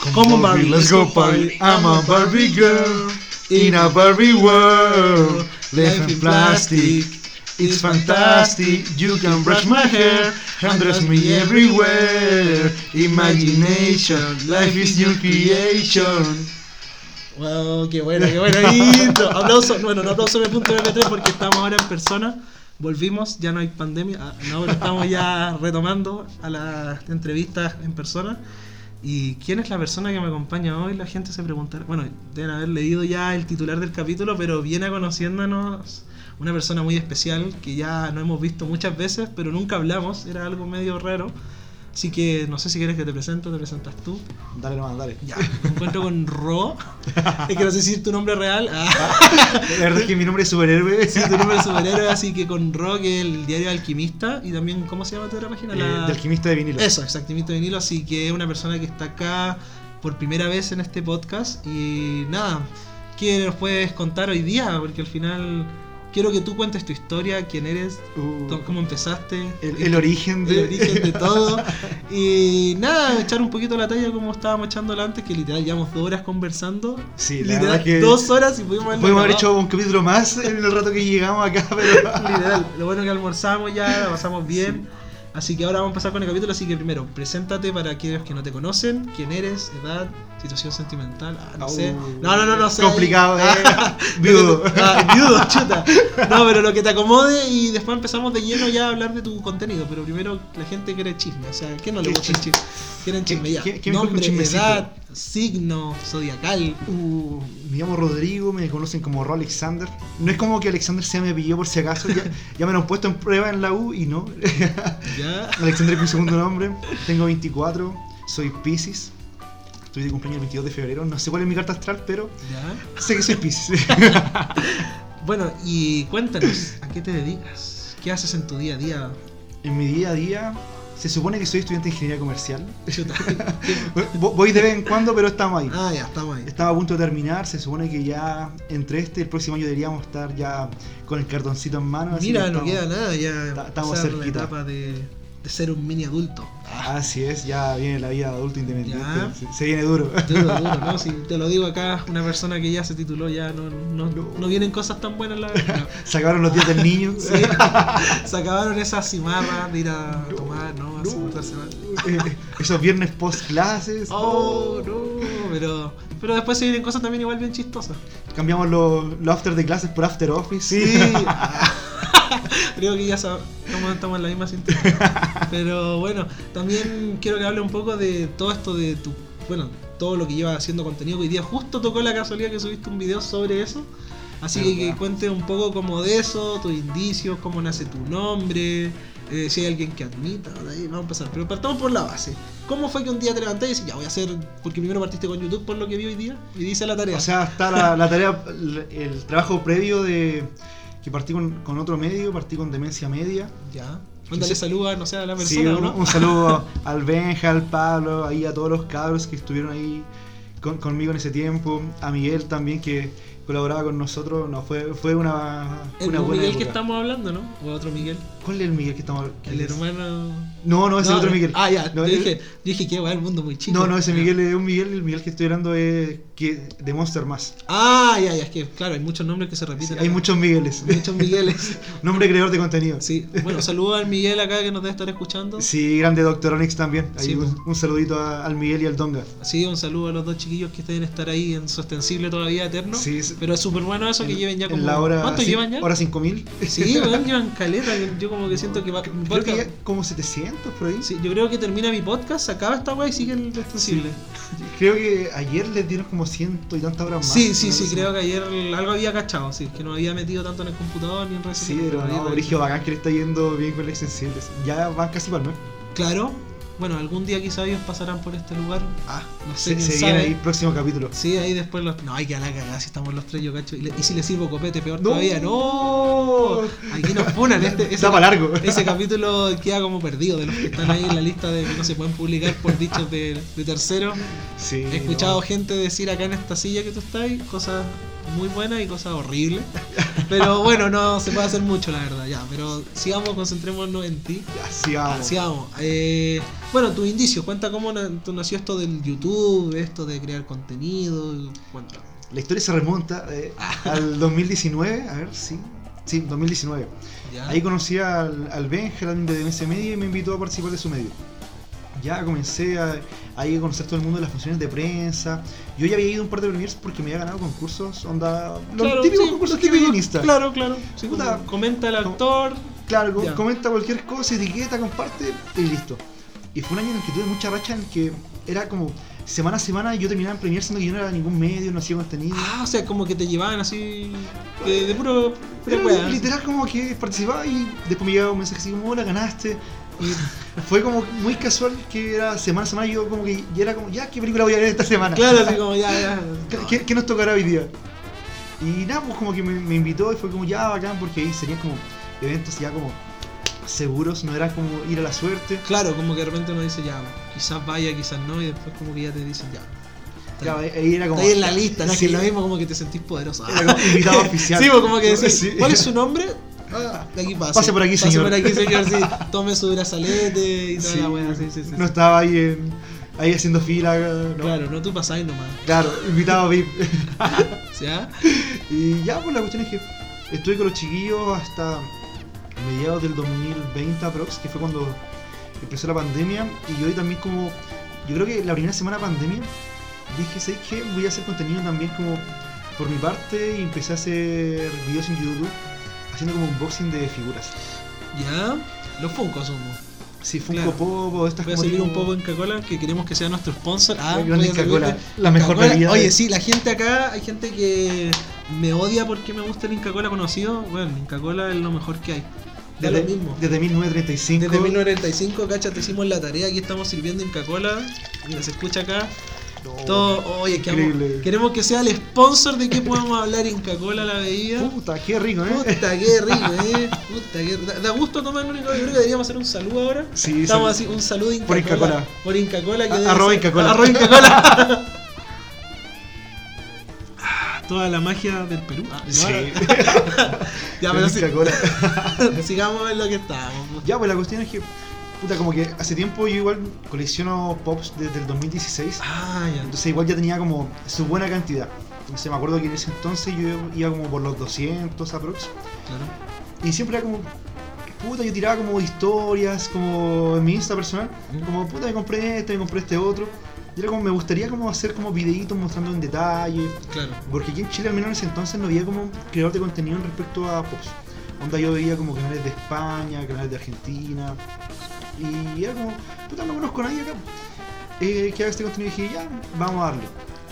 Come on Barbie, let's go party. I'm a Barbie girl in a Barbie world. Life in plastic. It's fantastic. You can brush my hair and dress me everywhere. Imagination, life is your creation. Wow, qué bueno, qué bueno. Aplauso, bueno, no aplauso punto MP3 porque estamos ahora en persona. Volvimos, ya no hay pandemia. Ah, no, pero estamos ya retomando a las entrevistas en persona. ¿Y quién es la persona que me acompaña hoy? La gente se preguntará. Bueno, deben haber leído ya el titular del capítulo, pero viene conociéndonos una persona muy especial que ya no hemos visto muchas veces, pero nunca hablamos. Era algo medio raro. Así que no sé si quieres que te presente, te presentas tú. Dale nomás, dale. Ya, me encuentro con Ro. es que no sé si es tu nombre real. Ah. La verdad es que mi nombre es superhéroe. Sí, tu nombre es superhéroe, así que con Ro, que es el diario Alquimista. Y también, ¿cómo se llama tu otra página? La... de Alquimista de vinilo. Eso, Alquimista de vinilo. Así que es una persona que está acá por primera vez en este podcast. Y nada, ¿qué nos puedes contar hoy día? Porque al final quiero que tú cuentes tu historia, quién eres, uh, cómo empezaste, el, origen de... el origen de todo. y nada, echar un poquito la talla como estábamos echándola antes, que literal llevamos dos horas conversando. Sí, literal, que dos horas y pudimos haber, haber hecho un capítulo más en el rato que llegamos acá, pero... literal, lo bueno que almorzamos ya, la pasamos bien. Así que ahora vamos a empezar con el capítulo, así que primero, preséntate para aquellos que no te conocen, quién eres, edad, situación sentimental, ah, no sé. No, no, no, no sé. Complicado, eh. viudo. Ah, viudo, chuta. No, pero lo que te acomode y después empezamos de lleno ya a hablar de tu contenido, pero primero la gente quiere chisme, o sea, ¿qué no le gusta el chisme? Quieren chisme ya. ¿Qué, qué Nombre, edad, signo, zodiacal. Uh, me llamo Rodrigo, me conocen como Ro Alexander. No es como que Alexander se me pilló por si acaso, ya, ya me lo han puesto en prueba en la U y no. Alexander es mi segundo nombre. Tengo 24. Soy Pisces. Estoy de cumpleaños el 22 de febrero. No sé cuál es mi carta astral, pero sé que soy Pisces. bueno, y cuéntanos, ¿a qué te dedicas? ¿Qué haces en tu día a día? En mi día a día se supone que soy estudiante de ingeniería comercial. Voy de vez en cuando, pero estamos ahí. Ah, ya, estamos ahí. Estaba a punto de terminar. Se supone que ya entre este y el próximo año deberíamos estar ya con el cartoncito en mano. Mira, no queda nada, ya estamos cerquita. la etapa de de ser un mini adulto. Así es, ya viene la vida adulto independiente. Se, viene duro. Duro, duro, ¿no? Si te lo digo acá, una persona que ya se tituló, ya no, no, no. vienen cosas tan buenas la verdad. se acabaron los días del niño. Sí, se acabaron esas cimarras de ir a tomar, ¿no? A eh, esos viernes post clases. Oh, no, pero, pero después se vienen cosas también igual bien chistosas. Cambiamos los lo after de clases por after office. Sí. Creo que ya sabemos, estamos en la misma sintonía. Pero bueno, también quiero que hable un poco de todo esto de tu. Bueno, todo lo que lleva haciendo contenido. Hoy día justo tocó la casualidad que subiste un video sobre eso. Así que, que cuente un poco como de eso, tus indicios, cómo nace tu nombre, eh, si hay alguien que admita, ahí vamos a empezar. Pero partamos por la base. ¿Cómo fue que un día te levantaste y dices, ya voy a hacer, porque primero partiste con YouTube por lo que vi hoy día, y dice la tarea? O sea, está la, la tarea, el trabajo previo de que partí con, con, otro medio, partí con Demencia Media. Ya. Mándale saludos, no sé, a la persona. Sí, un, un saludo al Benja, al Pablo, ahí a todos los cabros que estuvieron ahí con, conmigo en ese tiempo, a Miguel también que colaboraba con nosotros, no, fue, fue una, el una buena Miguel que estamos hablando, ¿no? ¿O otro Miguel? ¿Cuál es el Miguel que estamos? El hermano... No, no, ese es otro Miguel. Ah, ya, no, yo, dije, dije que va el mundo muy chico. No, no, ese Miguel es un Miguel, el Miguel que estoy hablando es que, de Monster Más. Ah, ya, ya, es que claro, hay muchos nombres que se repiten. hay muchos Migueles. Muchos Migueles. Nombre creador de contenido. Sí, bueno, saludos al Miguel acá que nos debe estar escuchando. Sí, grande Doctor Onyx también. Ahí un, un, saludito al Miguel y al Donga. Sí, un saludo a los dos chiquillos que deben estar ahí en su extensible todavía eterno. Sí, Pero es súper bueno eso que lleven ya como. La hora, ¿Cuánto llevan ya? Hora 5000. Sí, bueno, llevan caleta. Yo como que siento que va. Creo que ya como 700 por ahí. Sí, yo creo que termina mi podcast, acaba esta weá y sigue el extensible. Creo que ayer les dieron como ciento y tantas horas más. Sí, sí, sí, creo que ayer algo había cachado, sí, que no había metido tanto en el computador ni en redes Sí, pero no, Brigio Bacán que le está yendo bien con el extensible. Ya van casi para el Claro, bueno, algún día quizá ellos pasarán por este lugar. Ah, no sé. Se, se viene ahí próximo capítulo. Sí, ahí después los. No, hay que a la cagada si estamos los tres, yo cacho. Y, si le sirvo copete, peor todavía. ¡No! Aquí nos funan. Este, ese, Está para largo. Ese capítulo queda como perdido de los que están ahí en la lista de que no se pueden publicar por dichos de, de terceros. Sí. He escuchado gente decir acá en esta silla que tú estás, cosas muy buenas y cosas horribles. Pero bueno, no se puede hacer mucho, la verdad, ya. Pero sigamos, concentrémonos en ti. Ya, sigamos. Sigamos. Eh, bueno, tu indicio, cuenta cómo nació esto del YouTube, esto de crear contenido. Cuenta. La historia se remonta eh, al 2019, a ver, sí. Sí, 2019. ¿Ya? Ahí conocí al, al Benjamin de MS Media y me invitó a participar de su medio. Ya comencé a, ahí a conocer todo el mundo de las funciones de prensa. Yo ya había ido a un par de premiers porque me había ganado concursos, onda, los Claro, típicos sí, concursos típicos Insta. Claro, claro. Sí, Puta, como comenta el actor. Claro, Ya. comenta cualquier cosa, etiqueta, comparte y listo. Y fue un año en el que tuve mucha racha en que era como semana a semana yo terminaba en premier siendo que yo no era ningún medio, no hacía contenido. Ah, o sea, como que te llevaban así. De, de puro. Era literal como que participaba y después me llegaba un mensaje así como, hola, ganaste. Y fue como muy casual que era semana a semana yo como que ya era como, ya, ¿qué película voy a ver esta semana? Claro, así como ya, ya. ¿Qué, qué- nos tocará hoy día? Y nada, pues como que me, me invitó y fue como ya bacán porque ahí serían como eventos ya como seguros, no era como ir a la suerte. Claro, como que de repente uno dice ya, quizás vaya, quizás no, y después como que ya te dicen ya. Ya, ahí era como... Ahí en la lista, ¿no? Sí, Que es lo mismo como que te sentís poderoso. Era como invitado oficial. Sí, pues como que decís, Sí. ¿cuál es su nombre? Ah, de aquí pase. Pase por aquí, señor. Pase por aquí, señor, sí. Tome su brazalete y toda Sí. la wea, sí, sí, sí. No estaba ahí, en- ahí haciendo fila. No. Claro, no tú pasáis nomás. Claro, invitado VIP. ¿Ya? Y ya, pues la cuestión es que estuve con los chiquillos hasta mediados del 2020 aprox, que fue cuando empezó la pandemia. Y hoy también como, yo creo que la primera semana de pandemia, dije, ¿sabes qué? Voy a hacer contenido también como por mi parte y empecé a hacer videos en YouTube haciendo como unboxing de figuras. ¿Ya? Los Funko asumo. Sí, Funko Claro. Pop o estas Voy a seguir un poco en Coca-Cola, que queremos que sea nuestro sponsor. Ah, Inca-Cola, la mejor bebida. Oye, sí, la gente acá, hay gente que me odia porque me gusta el Inca-Cola conocido. Bueno, Inca-Cola es lo mejor que hay. Desde, lo mismo. desde 1935. Desde 1935, cacha, te hicimos la tarea. Aquí estamos sirviendo Inca-Cola. Mira, se escucha acá. No, Todo, oye, que increíble. queremos que sea el sponsor de que podamos hablar Inca-Cola la bebida. Puta, qué rico, ¿eh? Puta, qué rico, eh. Puta, qué... Da, da gusto tomar un Inca-Cola. Yo creo que deberíamos hacer un saludo ahora. Sí, Estamos sí. así, un saludo Inca Por Inca-Cola. Por Inca-Cola. que A- arroba ser- Inca-Cola. Arroba Inca-Cola. Ah, Toda la magia del Perú. Ah, Sí. ya, pero sí. Sigamos en lo que estábamos. Ya, pues la cuestión es que, puta, como que hace tiempo yo igual colecciono pops desde el 2016. Ah, ya. Entonces igual ya tenía como su buena cantidad. Entonces me acuerdo que en ese entonces yo iba como por los 200 aprox. Claro. Y siempre era como, puta, yo tiraba como historias, como en mi Insta personal. Mm. Como, puta, me compré este, me compré este otro. Y era como, me gustaría como hacer como videitos mostrando en detalle. Claro. Porque aquí en Chile, al menos en ese entonces, no había como creador de contenido en respecto a pops. Onda yo veía como canales de España, canales de Argentina. Y era como, puta, no conozco a nadie acá. Eh, que haga este contenido y dije, ya, vamos a darle.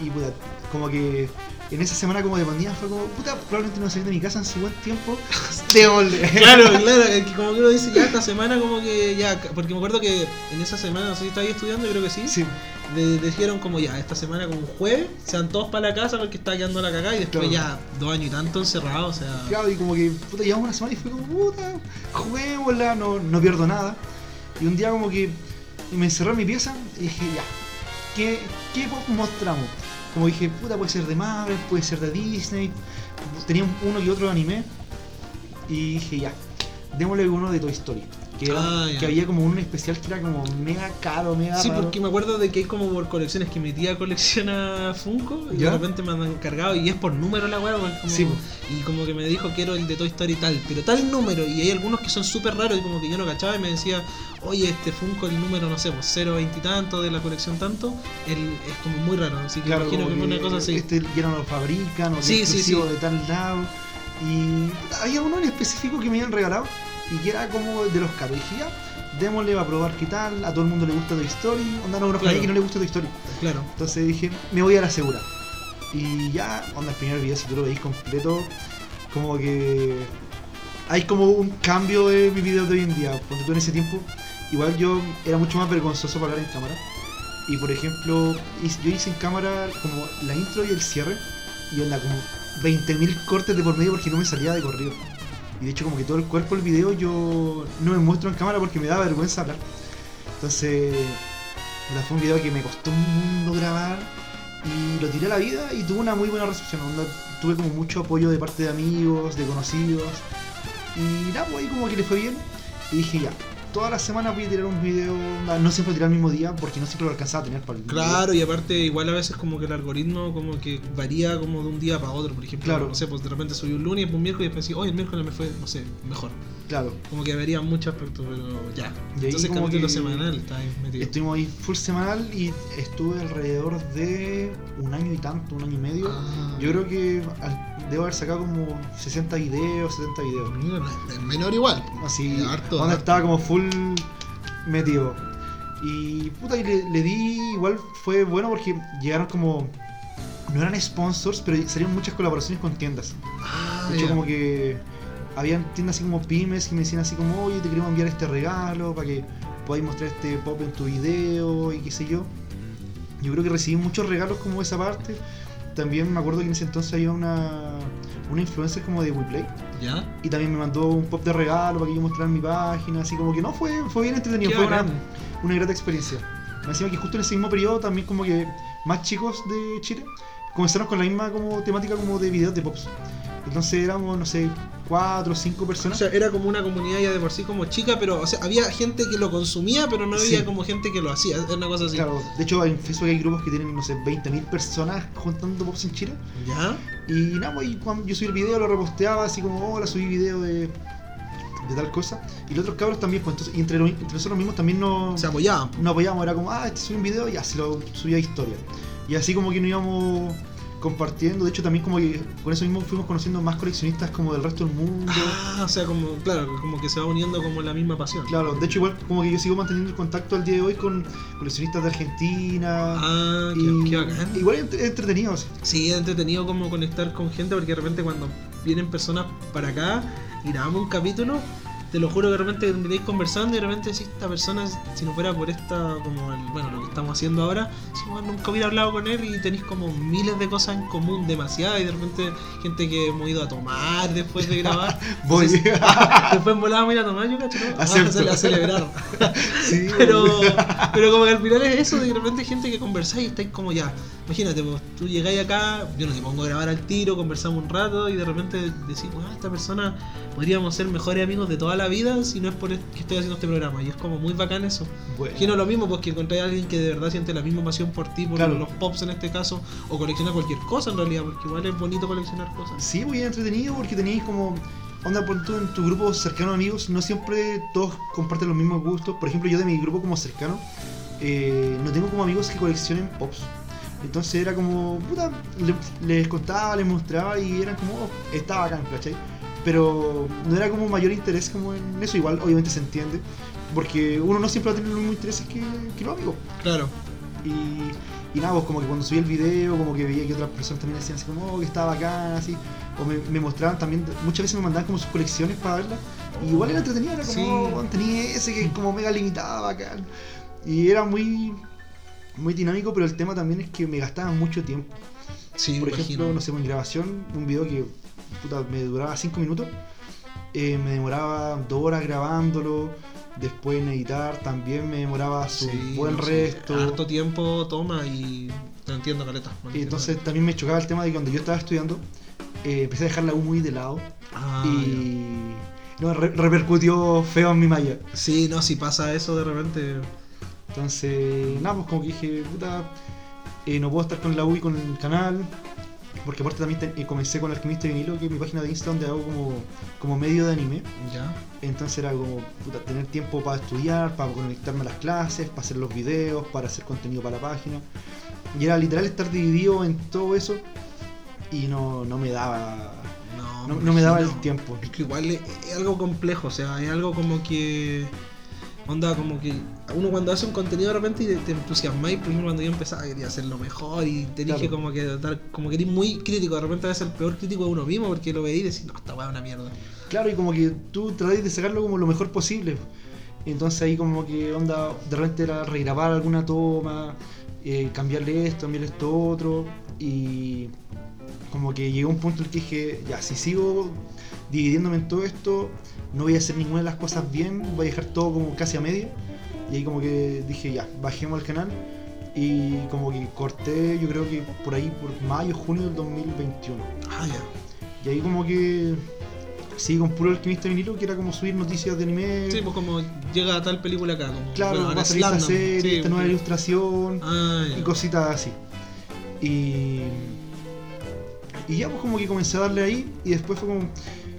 Y puta, como que en esa semana como de pandemia fue como, puta, probablemente no salir de mi casa en su buen tiempo. Démosle. Claro, claro, que como que uno dice ya esta semana como que ya, porque me acuerdo que en esa semana, no sé si estaba ahí estudiando, yo creo que sí, Sí, de- dijeron como ya, esta semana como un jueves, sean todos para la casa porque está quedando la cagada y después Claro. ya dos años y tanto encerrados, o sea... claro, y como que, puta, llevamos una semana y fue como, puta, juguémosla, no, no pierdo nada. Y un día como que me encerré en mi pieza y dije, ya, ¿qué, qué mostramos? Como dije, puta, puede ser de Marvel, puede ser de Disney. Tenía uno y otro anime. Y dije, ya, démosle uno de Toy Story. Que, era- Ah, que había como un especial que era como mega caro, mega Sí, raro. porque me acuerdo de que hay como por colecciones que mi tía colecciona Funko y ¿Ya? de repente me han encargado y es por número la weá, Sí, y como que me dijo quiero el de Toy Story tal, pero tal número y hay algunos que son súper raros y como que yo no cachaba y me decía, oye este Funko el número no sé, pues 0.20 y tanto de la colección tanto, él es como muy raro, así que Claro, imagino que una cosa así. Este ya no lo fabrican, o Sí, sí, sí. de tal lado. Y había uno en específico que me habían regalado y que era como de los caros. Y dije, ya, démosle a probar qué tal. A todo el mundo le gusta Toy Story. Onda, no conozco a Claro. nadie que no le guste Toy Story. Claro. Entonces dije, me voy a la segura. Y ya, onda, el primer video, si tú lo veis completo, como que hay como un cambio de mi video de hoy en día. Cuando tú en ese tiempo, igual yo era mucho más vergonzoso para hablar en cámara. Y por ejemplo, yo hice en cámara como la intro y el cierre. Y onda, como 20.000 cortes de por medio porque no me salía de corrido. Y de hecho, como que todo el cuerpo del video yo no me muestro en cámara porque me da vergüenza hablar. Entonces, fue un video que me costó un mundo grabar. lo tiré a la vida y tuve una muy buena recepción. tuve como mucho apoyo de parte de amigos, de conocidos. Y nada, pues ahí como que le fue bien. Y dije, ya, todas las semanas voy a tirar un video. No siempre tirar el mismo día porque no siempre lo alcanzaba a tener para el Claro, y aparte igual a veces como que el algoritmo como que varía como de un día para otro, por ejemplo, Claro. no sé, pues de repente subí un lunes un miércoles y después decís, oye, el miércoles me fue, no sé, mejor. Claro. Como que varía mucho aspectos, pero ya. Y Entonces como capítulo que semanal está ahí metido. Estuvimos ahí full semanal y estuve alrededor de un año y tanto, un año y medio. Ah. Yo creo que debo haber sacado como 60 videos, 70 videos. Menor igual. Así, Harto, donde estaba como full metido. Y puta, y le, le di, igual fue bueno porque llegaron como, no eran sponsors, pero salieron muchas colaboraciones con tiendas. Ah, De hecho, como que habían tiendas así como pymes que me decían así como, oye, te queremos enviar este regalo para que podáis mostrar este pop en tu video y qué sé yo. Yo creo que recibí muchos regalos como esa parte. También me acuerdo que en ese entonces había una, una influencer como de WePlay ¿Ya? y también me mandó un pop de regalo para que yo mostrara mi página, así como que no, fue, fue bien entretenido, fue bacán. una grata experiencia. Me decían que justo en ese mismo periodo también como que más chicos de Chile comenzaron con la misma como temática como de videos de pops. Entonces éramos, no sé, cuatro o cinco O personas. sea, era como una comunidad ya de por sí como chica, pero o sea, había gente que lo consumía, pero no había Sí. como gente que lo hacía. Es una cosa así. Claro, de hecho en Facebook hay grupos que tienen, no sé, 20.000 personas juntando pops en Chile. ¿Ya? Y nada, pues, y cuando yo subí el video, lo reposteaba así como, hola, subí video de, de tal cosa. Y los otros cabros también, pues entonces, y entre, los- entre nosotros mismos también nos, Se apoyaban. po. nos apoyábamos, era como, ah, este subí un video y así lo subía a historia. Y así como que nos íbamos compartiendo, de hecho también como que con eso mismo fuimos conociendo más coleccionistas como del resto del mundo. Ah, o sea, como, claro, como que se va uniendo como la misma pasión. Claro, de hecho igual como que yo sigo manteniendo el contacto al día de hoy con coleccionistas de Argentina. Ah, qué, y qué bacán. Igual es entre- entretenido, sí. Sí, es entretenido como conectar con gente porque de repente cuando vienen personas para acá y grabamos un capítulo, te lo juro que de repente termináis conversando y de repente si esta persona, si no fuera por esta, como el- bueno, lo que estamos haciendo ahora, si bueno, nunca hubiera hablado con él y tenéis como miles de cosas en común, demasiadas, y de repente gente que hemos ido a tomar después de grabar. Voy. Entonces, después volábamos a ir a tomar, yo cacho, ¿no? Acepto. a, celebrar. sí, Pero, pero como que al final es eso, de repente gente que conversáis y estáis como ya. Imagínate, pues, tú llegáis acá, yo no te pongo a grabar al tiro, conversamos un rato y de repente decís, ah, esta persona podríamos ser mejores amigos de toda la vida si no es por que estoy haciendo este programa. Y es como muy bacán eso. Bueno. Que no es lo mismo, pues que encontráis a alguien que de verdad siente la misma pasión por ti, por Claro. los pops en este caso, o colecciona cualquier cosa en realidad, porque igual es bonito coleccionar cosas. Sí, muy entretenido porque tenéis como. Onda, por tú en tu grupo cercano de amigos, no siempre todos comparten los mismos gustos. Por ejemplo, yo de mi grupo como cercano, eh, no tengo como amigos que coleccionen pops. Entonces era como, puta, le- les contaba, les mostraba y eran como, oh, está bacán, ¿cachai? Pero no era como mayor interés como en eso, igual obviamente se entiende, porque uno no siempre va a tener los mismos intereses que, que los amigos. Claro. Y, y nada, pues como que cuando subí el video, como que veía que otras personas también decían así como, oh, que estaba bacán, así. O me, me mostraban también, muchas veces me mandaban como sus colecciones para verlas. Y igual era entretenido, era como, Sí. oh, tenía ese que es como mega limitado, bacán. Y era muy, muy dinámico, pero el tema también es que me gastaba mucho tiempo. Sí, Por ejemplo, imagino. no sé, pues, en grabación, un video que puta, me duraba 5 minutos, eh, me demoraba 2 horas grabándolo. Después en editar también me demoraba su Sí, buen no sé, resto. Harto tiempo toma y te entiendo, Caleta. entiendo. entonces también me chocaba el tema de que cuando yo estaba estudiando, eh, empecé a dejar la U muy de lado Ah, y no, re- repercutió feo en mi malla. Sí, no, si pasa eso de repente. Entonces, nada, pues como que dije, puta, eh, no puedo estar con la U y con el canal. Porque aparte también te- eh, comencé con Alquimista de Vinilo, que es mi página de Insta donde hago como, como medio de anime. Ya. Entonces era como puta, tener tiempo para estudiar, para conectarme a las clases, para hacer los videos, para hacer contenido para la página. Y era literal estar dividido en todo eso y no, no me daba No, no, no me daba el tiempo. Es que igual es, es algo complejo, o sea, es algo como que. Onda, como que uno cuando hace un contenido de repente y te, te entusiasmáis, por ejemplo, cuando yo empezaba quería hacerlo mejor y te dije Claro. como que dar, como que eres muy crítico, de repente a veces el peor crítico de uno mismo porque lo veís y decís, no, esta weá es una mierda. Claro, y como que tú tratáis de sacarlo como lo mejor posible. Entonces ahí como que onda, de repente era regrabar alguna toma, eh, cambiarle esto, cambiarle esto otro. Y como que llegó un punto en el que dije, ya, si sigo dividiéndome en todo esto, no voy a hacer ninguna de las cosas bien, voy a dejar todo como casi a media. Y ahí como que dije, ya, bajemos al canal. Y como que corté, yo creo que por ahí, por mayo, junio del 2021. Ah, ya. Y ahí como que sí, con puro alquimista vinilo, que era como subir noticias de anime. Sí, pues como llega a tal película acá. Como, claro, bueno, va a salir esta serie, Sí, esta nueva porque- ilustración Ah, y cositas así. Y, y ya pues como que comencé a darle ahí y después fue como,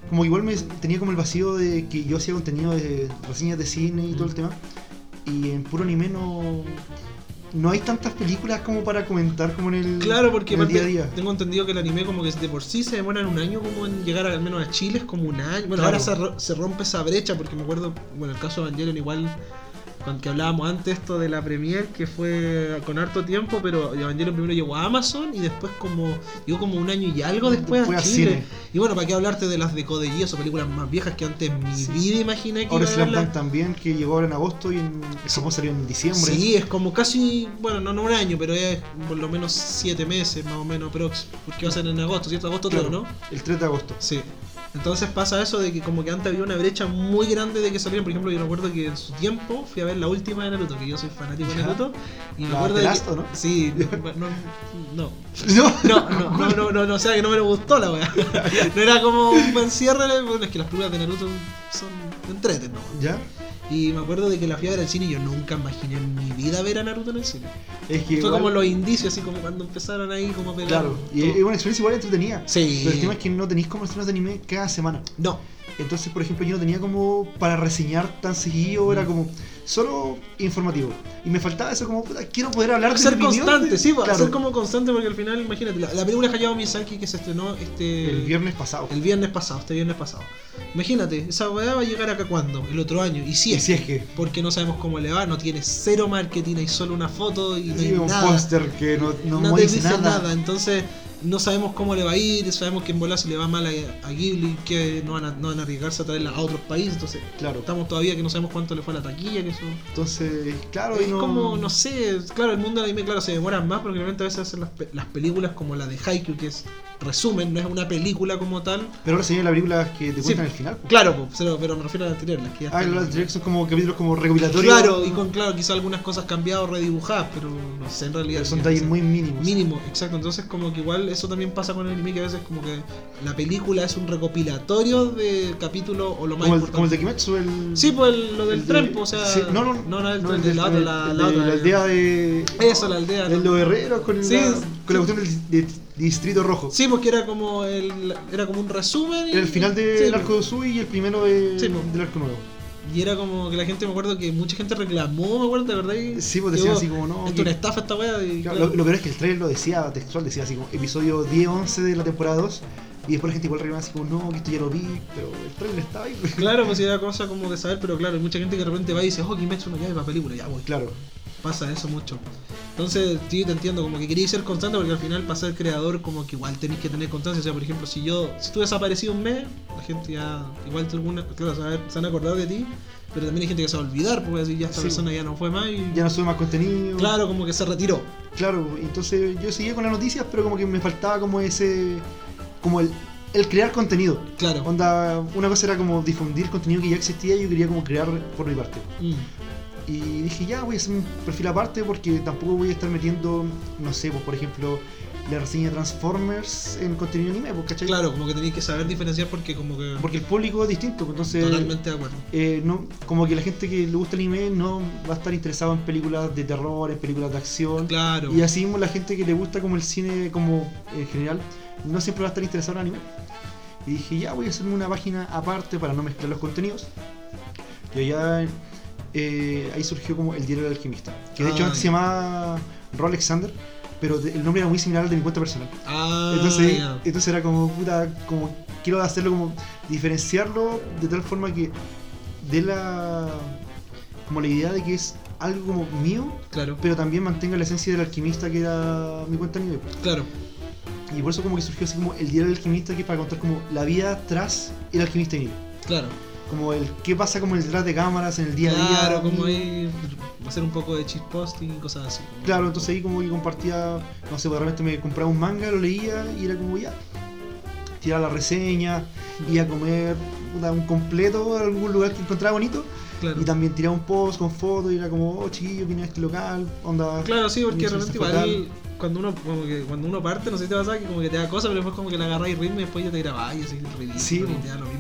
como igual me tenía como el vacío de que yo hacía contenido de reseñas de cine y todo el Mm. tema. Y en puro anime no, no hay tantas películas como para comentar como en el, Claro, porque en el día a día. tengo entendido que el anime como que de por sí se demora un año como en llegar al menos a Chile, es como un año. Bueno, Claro. ahora se, se rompe esa brecha porque me acuerdo, bueno, el caso de Evangelion igual, con que hablábamos antes esto de la premier, que fue con harto tiempo, pero Evangelion primero llegó a Amazon y después como llegó como un año y algo después a Chile. cine. Y bueno, ¿para qué hablarte de las de Code Geass o películas más viejas que antes en mi Sí. vida imaginé que Ahora iba a Slam también, que llegó ahora en agosto y en Japón salió en diciembre. Sí, es como casi, bueno, no, no un año, pero es por lo menos siete meses más o menos, prox, porque va a ser en agosto, ¿cierto? Agosto Claro, 3, ¿no? El 3 de agosto. Sí. Entonces pasa eso de que como que antes había una brecha muy grande de que salieran, por ejemplo, yo recuerdo que en su tiempo fui a ver la última de Naruto, que yo soy fanático de. Naruto, y me ¿La acuerdo de que, no? Sí, no, no, No, no, no, no, no, no, no, o sea que no me gustó la weá. No era como un buen cierre, bueno, es que las películas de Naruto son entreten, ¿no? ¿Ya? Y me acuerdo de que la fui a ver al cine y yo nunca imaginé en mi vida ver a Naruto en el cine. Es que Fue igual- como los indicios, así como cuando empezaron ahí como a pegar. Claro, y todo. es una experiencia igual entretenida. Sí. Pero el tema es que no tenéis como estrenos de anime cada semana. No, Entonces, por ejemplo, yo no tenía como para reseñar tan seguido, era como solo informativo. Y me faltaba eso como, puta, quiero poder hablar de ser constante, de- sí, claro, ser como constante porque al final, imagínate, la, la película Hayao Miyazaki que se estrenó este El viernes pasado. el viernes pasado, este viernes pasado. Imagínate, esa weá va a llegar acá cuando, el otro año, y si Y es, si es que. porque no sabemos cómo le va, no tiene cero marketing, hay solo una foto y no Sí, hay un póster que no, no, no te dice dice nada. nada. entonces no sabemos cómo le va a ir, sabemos que en bola se le va mal a, a Ghibli, que no van, a, no van a arriesgarse a traerla a otros países, entonces Claro. estamos todavía que no sabemos cuánto le fue a la taquilla, que eso... Entonces, claro, es y no. como, no sé, claro, el mundo del anime, claro, se demoran más porque realmente a veces hacen las, las películas como la de Haikyuu, que es resumen, no es una película como tal. Pero ahora se viene la película que te Sí. cuentan el final. po. Claro, pero, pero me refiero a la anterior, las que ya Ah, los anteriores son como capítulos como recopilatorios. Claro, y con claro, quizá algunas cosas cambiadas o redibujadas, pero no sé, en realidad... Son sí, detalles muy mínimos. Mínimo, exacto. Entonces como que igual eso también pasa con el anime que a veces como que la película es un recopilatorio de capítulos o lo más Como el, como el importante. de Kimetsu, el. Sí, pues el- lo del el de- tren, pues, o sea... sí, no, no, no, no, el, no, el de- la otra, el- la, el la de aldea de. Eso, la aldea. De ¿no? los herreros con, el, Sí, la, sí. con la cuestión del de- Distrito Rojo. Sí, porque era como el, era como un resumen. y- Era el final del sí, arco de Usui y el primero de, Sí, po. del arco nuevo. Y era como que la gente, me acuerdo que mucha gente reclamó, me acuerdo, ¿de verdad? Y Sí, pues decían así como no. Esto es una estafa esta wea. Y, Claro, claro. Lo, lo peor es que el trailer lo decía textual, decía así como episodio 10-11 de la temporada 2. Y después la gente igual reclamaba así como no, que esto ya lo vi, pero el trailer estaba ahí. Claro, pues era cosa como de saber, pero claro, hay mucha gente que de repente va y dice, oh, Kimetsu no llave para película, ya voy. Claro, Pasa eso mucho. Entonces, sí, te entiendo, como que querías ser constante porque al final para ser creador como que igual tenés que tener constancia. O sea, por ejemplo, si yo, si tú desaparecido un mes, la gente ya, igual te alguna, claro, se van a- se van a acordar de ti, pero también hay gente que se va a olvidar porque así ya esta Sí. persona ya no fue más y... ya no sube más contenido. Claro, como que se retiró. Claro, entonces yo seguía con las noticias, pero como que me faltaba como ese. como el, el crear contenido. Claro. Onda, una cosa era como difundir contenido que ya existía y yo quería como crear por mi parte. Mm. Y dije, ya voy a hacer un perfil aparte porque tampoco voy a estar metiendo, no sé, pues por ejemplo, la reseña de Transformers en contenido anime, pues, ¿cachai? Claro, como que tenéis que saber diferenciar porque como que... Porque el público es distinto, pues, entonces. Totalmente de acuerdo. eh, no, como que la gente que le gusta el anime no va a estar interesado en películas de terror, en películas de acción. Claro. Y así mismo la gente que le gusta como el cine como en general no siempre va a estar interesado en anime. Y dije, ya voy a hacerme una página aparte para no mezclar los contenidos. Y ya eh, ahí surgió como el diario del alquimista. Que de hecho Ah, antes se llamaba Roll Alexander, pero el nombre era muy similar al de mi cuenta personal. Ah, Entonces, entonces era como puta, como quiero hacerlo como diferenciarlo de tal forma que de la como la idea de que es algo como mío, Claro, pero también mantenga la esencia del alquimista que era mi cuenta anime. claro. Y por eso como que surgió así como el diario del alquimista que es para contar como la vida tras el alquimista anime. Claro. Como el qué pasa como el detrás de cámaras en el día a día. Claro, como y- ahí hacer un poco de cheat posting y cosas así. Claro, entonces ahí como que compartía, no sé, pues de repente me compraba un manga, lo leía y era como ya. Tiraba la reseña, iba a comer un completo a algún lugar que encontraba bonito Y también tiraba un post con fotos y era como, oh chiquillo, vine a este local, onda. Claro, sí, porque de repente igual cuando uno, como que, cuando uno parte, no sé si te pasa que como que te da cosas, pero después como que le agarráis ritmo y después ya te grabáis así ridículo sí, y te da lo mismo.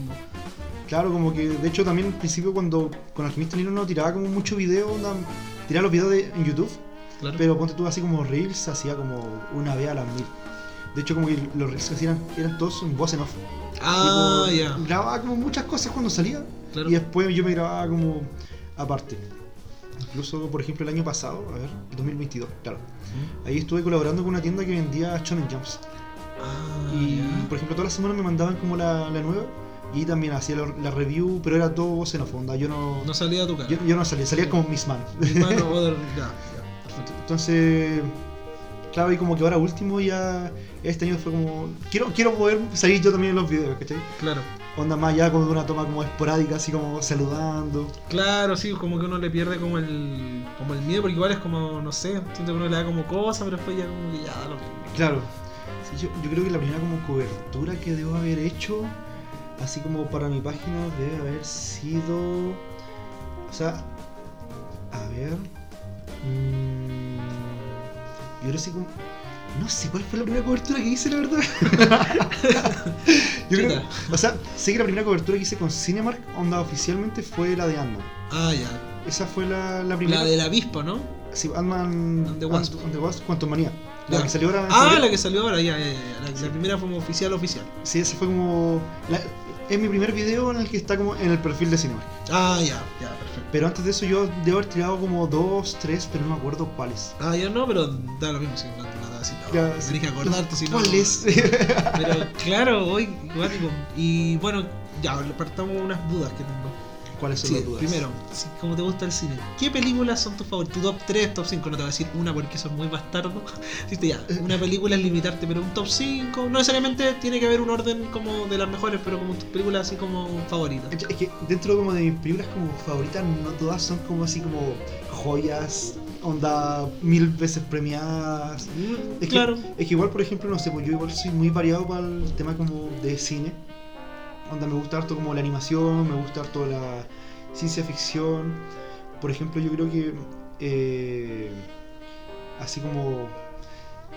Claro, como que de hecho también al principio cuando con Alquimista Nino no tiraba como mucho video, onda, tiraba los videos de, en YouTube. Claro. Pero ponte tú así como Reels, hacía como una vez a las mil. De hecho, como que los Reels que hacían eran todos en voz en off. Ah, ya. Grababa como muchas cosas cuando salía. Y después yo me grababa como aparte. Incluso, por ejemplo, el año pasado, a ver, 2022, claro. Ahí estuve colaborando con una tienda que vendía Shonen Jumps. Ah, y, por ejemplo, todas las semanas me mandaban como la, la nueva. Y también hacía la, review, pero era todo off, Yo no. No salía a tu cara. Yo, no salía, salía como Miss Man. Miss Man o ya, ya. Entonces, claro, y como que ahora último ya. Este año fue como. Quiero, quiero poder salir yo también en los videos, ¿cachai? Claro onda más ya como de una toma como esporádica, así como saludando. Claro, sí, como que uno le pierde como el como el miedo, porque igual es como, no sé, siento que uno le da como cosa, pero después ya como que ya da lo mismo. Claro. yo, yo, creo que la primera como cobertura que debo haber hecho, así como para mi página, debe haber sido... O sea, a ver... Mmm, yo creo que sí como no sé cuál fue la primera cobertura que hice, la verdad. Yo creo, o sea, sé que la primera cobertura que hice con Cinemark, onda oficialmente, fue la de ant Ah, ya. Esa fue la, la primera. La del avispa, ¿no? Sí, Ant-Man. The Wasp. Quantum Manía. La que salió ahora. Ah, la que salió ahora, ya, ya, ya. La, primera fue como oficial, oficial. Sí, esa fue como. es mi primer video en el que está como en el perfil de Cinemark. Ah, ya, ya, perfecto. Pero antes de eso yo debo haber tirado como dos, tres, pero no me acuerdo cuáles. Ah, ya no, pero da lo mismo, sí, así. No, que acordarte si ¿Cuál es? Pero claro, hoy, Y bueno, ya, partamos unas dudas que tengo. ¿Cuáles son las dudas? Primero, si, como te gusta el cine, ¿qué películas son tus favoritas? Tu top 3, top 5, no te voy a decir una porque son muy bastardo. ya, una película es limitarte, pero un top 5, no necesariamente tiene que haber un orden como de las mejores, pero como tus películas así como favoritas. Es que dentro como de mis películas como favoritas, no todas son como así como joyas onda mil veces premiadas. Mm, es claro. Que, es que igual, por ejemplo, no sé, pues yo igual soy muy variado para el tema como de cine. Onda, me gusta harto como la animación, me gusta harto la ciencia ficción. Por ejemplo, yo creo que eh, así como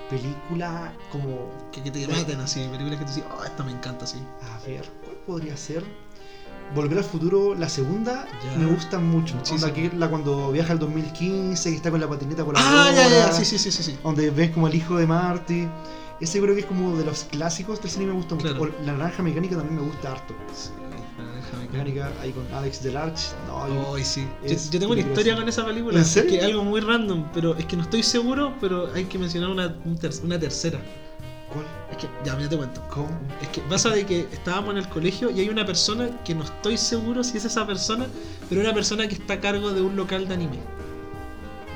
película como... Que, que te maten así, películas que te dicen, oh, esta me encanta así. A ver, ¿cuál podría ser? Volver al futuro, la segunda, me gusta mucho. Onda que la cuando viaja al 2015, que está con la patineta por la Ah, ya, ya, sí, sí, sí, sí. Donde ves como el hijo de Marty. Ese creo que es como de los clásicos del cine me gusta mucho. La naranja mecánica también me gusta harto. Sí, la naranja mecánica. Ahí con Alex Delarge. No, sí. Yo, tengo una historia con esa película. ¿En serio? Es que algo muy random, pero es que no estoy seguro, pero hay que mencionar una, una tercera. ¿Cuál? Es que, ya, mira, te cuento. ¿Cómo? Es que pasa de que estábamos en el colegio y hay una persona que no estoy seguro si es esa persona, pero una persona que está a cargo de un local de anime.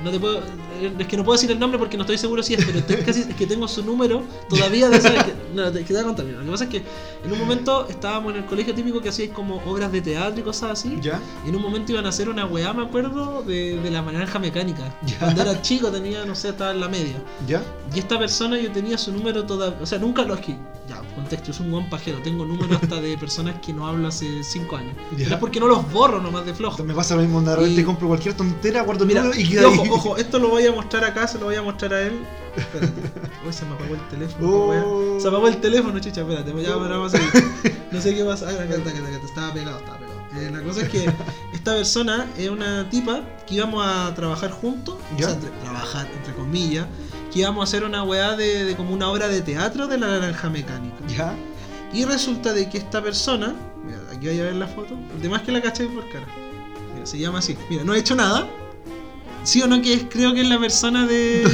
No te puedo, eh, es que no puedo decir el nombre porque no estoy seguro si es, pero casi es que tengo su número todavía de esa. Que, no, te, voy a contar. Lo que pasa es que en un momento estábamos en el colegio típico que hacíais como obras de teatro y cosas así. ¿Ya? Y en un momento iban a hacer una weá, me acuerdo, de, de la naranja mecánica. Cuando era chico tenía, no sé, estaba en la media. ¿Ya? Y esta persona yo tenía su número todavía. O sea, nunca lo escribí. Ya, contexto, es un buen pajero. Tengo números hasta de personas que no hablo hace 5 años. ¿Ya? es porque no los borro nomás de flojo. Me pasa lo mismo, de repente compro cualquier tontera, guardo número y queda ojo, Ojo, esto lo voy a mostrar acá, se lo voy a mostrar a él. Espérate. Uy, se me apagó el teléfono. Oh. Se apagó el teléfono, chicha, espérate, ya vamos a seguir. No sé qué pasa. Acá está, acá está, estaba pegado, estaba pegado. Eh, la cosa es que esta persona es una tipa que íbamos a trabajar juntos, o sea, trabajar entre comillas, que íbamos a hacer una weá de, como una obra de teatro de la naranja mecánica. ¿Ya? Y resulta de que esta persona, mira, aquí voy a ver la foto, el demás que la cacháis por cara. Mira, se llama así. Mira, no he hecho nada, Sí o no, que es, creo que es la persona de,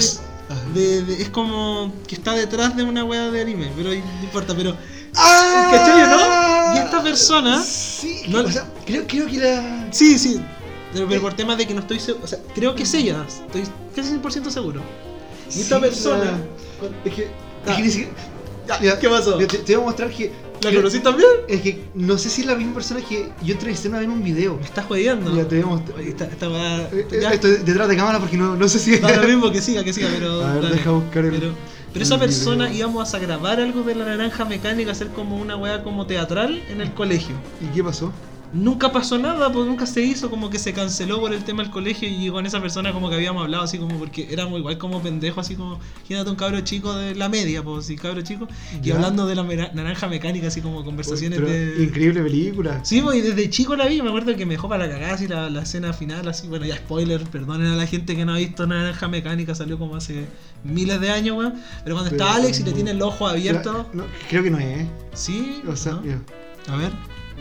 de, Es como que está detrás de una wea de anime, pero no importa, pero. ¡Ah! ¿Cachai no? Y esta persona. Sí, no, o sea, creo, creo que la. Sí, sí. Pero, por temas de que no estoy seguro. O sea, creo que es ella, estoy casi 100% seguro. Y esta persona. Es que. Es que ¿Qué pasó? Te, te, voy a mostrar que. ¿La conocí también? Es que no sé si es la misma persona que yo entrevisté una vez en un video. ¿Me estás jodiendo? Ya te mostrar. Esta, esta va... Eh, eh, estoy detrás de cámara porque no, no sé si. Da lo mismo que siga, que siga, pero. A ver, deja buscar el. Pero, pero esa persona íbamos a grabar algo de la naranja mecánica, hacer como una weá como teatral en el colegio. ¿Y qué pasó? Nunca pasó nada, pues nunca se hizo, como que se canceló por el tema del colegio y con esa persona como que habíamos hablado así como porque éramos igual como pendejo, así como, imagínate un cabro chico de la media, pues sí, cabro chico, y Ya. hablando de la naranja mecánica, así como conversaciones de... Increíble película. Sí, pues, y desde chico la vi, me acuerdo que me dejó para la cagada así la, la escena final, así, bueno, ya spoiler, perdonen a la gente que no ha visto Naranja Mecánica, salió como hace miles de años, weón, pero cuando Pero está Alex y le tiene el ojo abierto, No, creo que no es. sí, O sea, ¿no? a ver,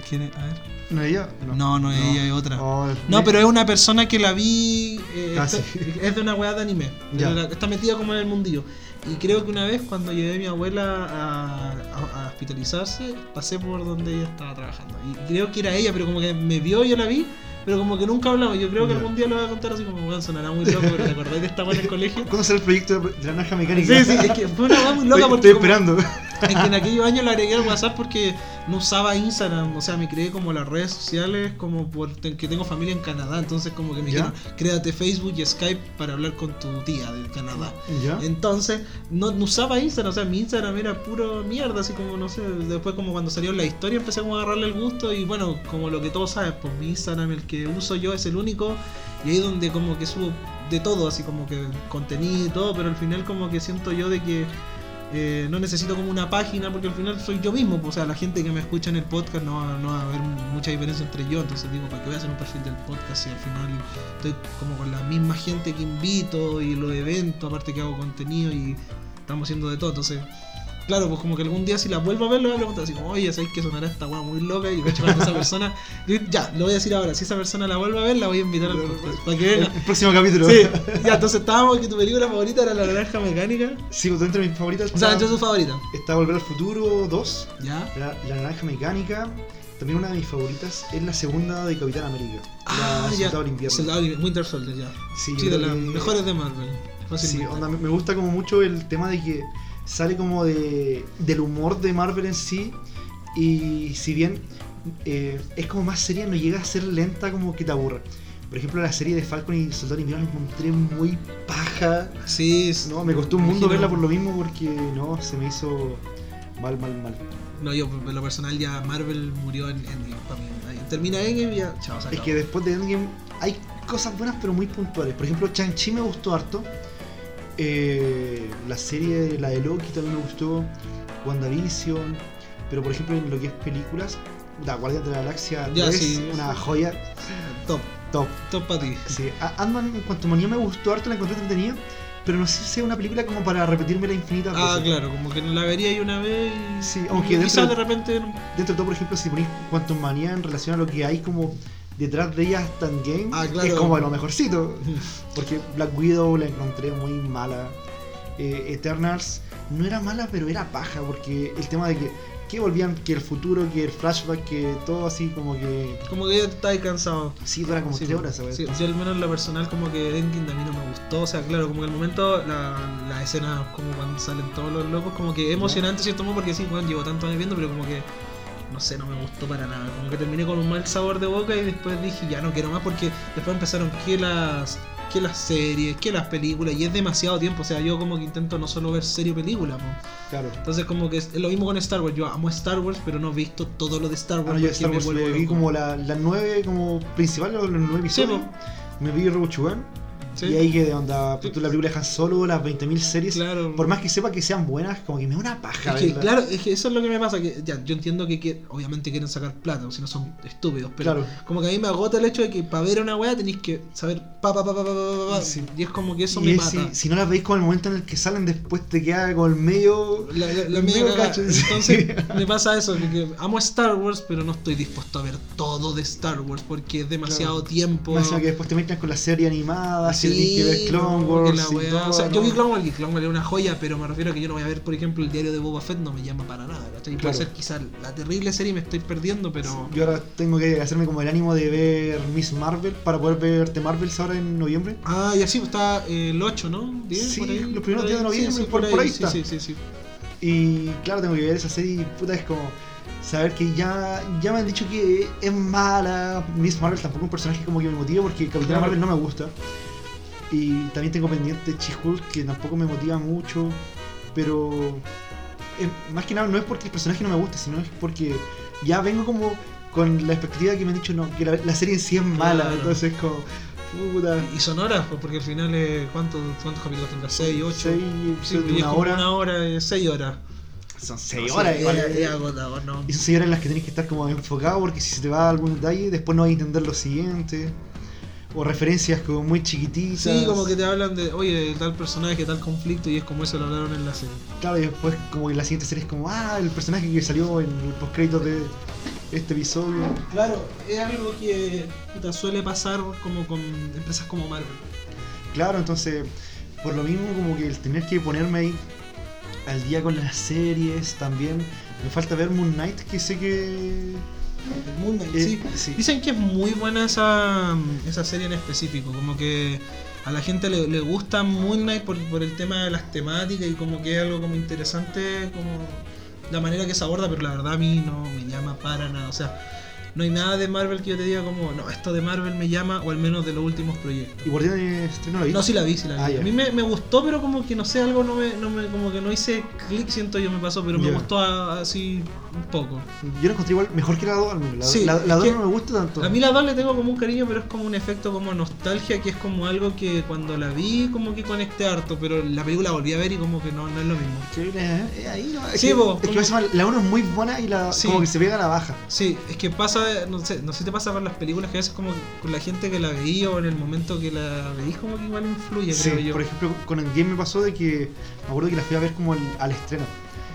¿quién es? A ver. ¿No es ella? No, no es ella, es otra. Oh, No, pero es una persona que la vi. eh, Ah, está-. Es de una weá de anime. Ya. La- Está metida como en el mundillo. Y creo que una vez cuando llevé a mi abuela a, a- a hospitalizarse, pasé por donde ella estaba trabajando. Y creo que era ella, pero como que me vio, yo la vi, pero como que nunca hablamos. Yo creo que algún día lo voy a contar así como, weón, sonará muy loco, pero ¿te acordáis de esta weá en el colegio? ¿Cuándo sale el proyecto de la naranja mecánica? Sí, sí, es que fue una weá muy loca porque. estoy como- esperando. es que en aquellos años le agregué al WhatsApp porque no usaba Instagram, o sea, me creé como las redes sociales como porque tengo familia en Canadá, entonces como que me dijeron, créate Facebook y Skype para hablar con tu tía de Canadá. ¿Ya? Entonces, no, no usaba Instagram, o sea, mi Instagram era puro mierda, así como, no sé, después como cuando salió la historia empecé como a agarrarle el gusto y bueno, como lo que todos saben, pues mi Instagram, el que uso yo es el único y ahí donde como que subo de todo, así como que contenido y todo, pero al final como que siento yo de que eh, no necesito como una página porque al final soy yo mismo, pues, o sea, la gente que me escucha en el podcast no no va a haber mucha diferencia entre yo, entonces digo, ¿para qué voy a hacer un perfil del podcast si al final estoy como con la misma gente que invito y los eventos, aparte que hago contenido y estamos haciendo de todo, entonces... Claro, pues como que algún día si la vuelvo a ver le voy a preguntar así como, oye, ¿sabes que sonará esta weá muy loca? Y cacho cuando esa persona, ya, lo voy a decir ahora, si esa persona la vuelve a ver, la voy a invitar al podcast, para que venga. el próximo capítulo. Sí, ya, entonces estábamos que tu película favorita era La Naranja Mecánica. Sí, pues, dentro de mis favoritas O sea, está, entre tu favorita. está Volver al Futuro 2, ¿Ya? la, la naranja mecánica. También una de mis favoritas es la segunda de Capitán América. Ah, la ya. Soldado del Invierno. Soldado del- Winter Soldier, ya. Sí, Sí, de las mejores de Marvel. Sí, fácilmente. onda, me me gusta como mucho el tema de que sale como de, del humor de Marvel en sí y si bien eh, es como más seria, no llega a ser lenta como que te aburra. Por ejemplo, la serie de Falcon y Soldado Invierno la encontré muy paja. Sí, No, me costó un mundo verla por lo mismo porque no, se me hizo mal, mal, mal. No, yo por lo personal ya Marvel murió en Endgame para mí. Ahí Termina Endgame y ya, chao, se Es que después de Endgame hay cosas buenas pero muy puntuales. Por ejemplo, Chang-Chi me gustó harto. Eh, la serie, la de Loki también me gustó. WandaVision. Pero por ejemplo en lo que es películas, la Guardián de la Galaxia Ya, 3, sí, una sí. joya Top, top. top para ti. Sí, Ant-Man en cuanto a manía me gustó harto, la encontré entretenida. Pero no sé si sea una película como para repetírmela infinitas Ah, veces. claro, como que la vería ahí una vez y. Sí, aunque quizás dentro- de repente. Dentro de todo, por ejemplo, si ponéis Quantum Manía en relación a lo que hay como detrás de ella hasta en game, Ah, claro. es como de lo mejorcito. Porque Black Widow la encontré muy mala. Eh, Eternals no era mala, pero era paja, porque el tema de que, que volvían, que el futuro, que el flashback, que todo así como que... Como que ya estás cansado. Sí, dura como Sí, tres horas, ¿sabes? sí, yo al menos en lo personal como que Endgame a mí no me gustó, o sea, claro, como que el momento, la, la escena como cuando salen todos los locos, como que emocionante cierto modo porque sí, bueno, llevo tanto años viendo, pero como que, no sé, no me gustó para nada, como que terminé con un mal sabor de boca y después dije, ya no quiero más porque después empezaron que las que las series, que las películas, y es demasiado tiempo, o sea, yo como que intento no solo ver serie o película, po. Claro. entonces como que es lo mismo con Star Wars, yo amo Star Wars, pero no he visto todo lo de Star Wars. Ahora yo Star me Wars le vi como la- las nueve como principales, los nueve episodios. me vi Rogue One. Sí. Y ahí que de onda, Sí. tú la película dejan solo las 20.000 series. Claro. Por más que sepa que sean buenas, como que me da una paja. Es que, claro, es que eso es lo que me pasa, que ya, yo entiendo que, que obviamente quieren sacar plata, o si no son estúpidos, pero Claro. como que a mí me agota el hecho de que para ver una weá tenéis que saber pa pa pa pa pa pa, pa, pa, Sí. y es como que eso Y me es- mata. si, si no las veis con el momento en el que salen, después te queda con el medio. La, la- la medio cacho. Entonces me pasa eso, que, que amo Star Wars, pero no estoy dispuesto a ver todo de Star Wars porque es demasiado Claro. tiempo. Más que después te mezclan con la serie animada, así tienes que ver Clone no, Wars. que la y weá- todo, o sea, yo vi Clone Wars y Clone Wars era una joya, pero me refiero a que yo no voy a ver, por ejemplo, el diario de Boba Fett, no me llama para nada. ¿cachai? Puede Claro. ser quizás la terrible serie y me estoy perdiendo, pero. Yo ahora tengo que hacerme como el ánimo de ver Miss Marvel para poder ver The Marvels ahora en noviembre. Ah, y así pues, está eh, el 8, ¿no? 10, Sí, por ahí, los primeros días de noviembre, Sí, sí, por- por ahí está. Sí, sí, sí. Y claro, tengo que ver esa serie y puta es como saber que ya, ya me han dicho que es mala. Miss Marvel tampoco es un personaje como que me motiva porque Capitana Claro. Marvel no me gusta. Y también tengo pendiente She-Hulk que tampoco me motiva mucho. Pero eh, más que nada no es porque el personaje no me guste, sino es porque ya vengo como con la expectativa que me han dicho, no, que la, la serie en sí es mala. Claro. Entonces, como, puta. Y son horas, pues, porque al final, eh, ¿cuántos, ¿cuántos capítulos tendrá? ¿6, 8? Seis Sí, de una hora. una hora, 6 horas. Son seis No, horas. igual, eh. es agotador, ¿no? Y son seis horas en las que tenés que estar como enfocado porque si se te va algún detalle, después no vas a entender lo siguiente. O referencias como muy chiquititas. Sí, como que te hablan de, oye, tal personaje, tal conflicto, y es como eso lo hablaron en la serie. Claro, y después como que la siguiente serie es como, ah, el personaje que salió en el postcrédito de este episodio. Claro, es algo que puta, suele pasar como con empresas como Marvel. Claro, entonces, por lo mismo como que el tener que ponerme ahí al día con las series también. Me falta ver Moon Knight, que sé que... Moon Knight, sí. sí. Dicen que es muy buena esa, esa serie en específico, como que a la gente le, le gusta Moon Knight por, por el tema de las temáticas y como que es algo como interesante, como la manera que se aborda, pero la verdad a mí no me llama para nada. O sea, no hay nada de Marvel que yo te diga como, no, esto de Marvel me llama, o al menos de los últimos proyectos. ¿Y Guardianes estreno la vi? No, sí la vi, sí la vi. Ah, a mí me, me gustó, pero como que no sé, algo no me, no me como que no hice clic, siento yo me pasó, pero me gustó a- así un poco. Yo la encontré igual mejor que la 2 al menos. La, Sí, la, la es 2 que no me gusta tanto. A mí la 2 le tengo como un cariño, pero es como un efecto como nostalgia, que es como algo que cuando la vi como que conecté harto, pero la película volví a ver y como que no, no es lo mismo. Eh, eh, ahí no, es Sí, que, po, es como- la 1 es muy buena y la Sí. como que se pega a la baja. Sí, es que pasa, no sé, no sé si te pasa con las películas que a veces como con la gente que la veía o en el momento que la veís como que igual influye, Sí, creo yo. por ejemplo, con Endgame me pasó de que me acuerdo que la fui a ver como al, al estreno.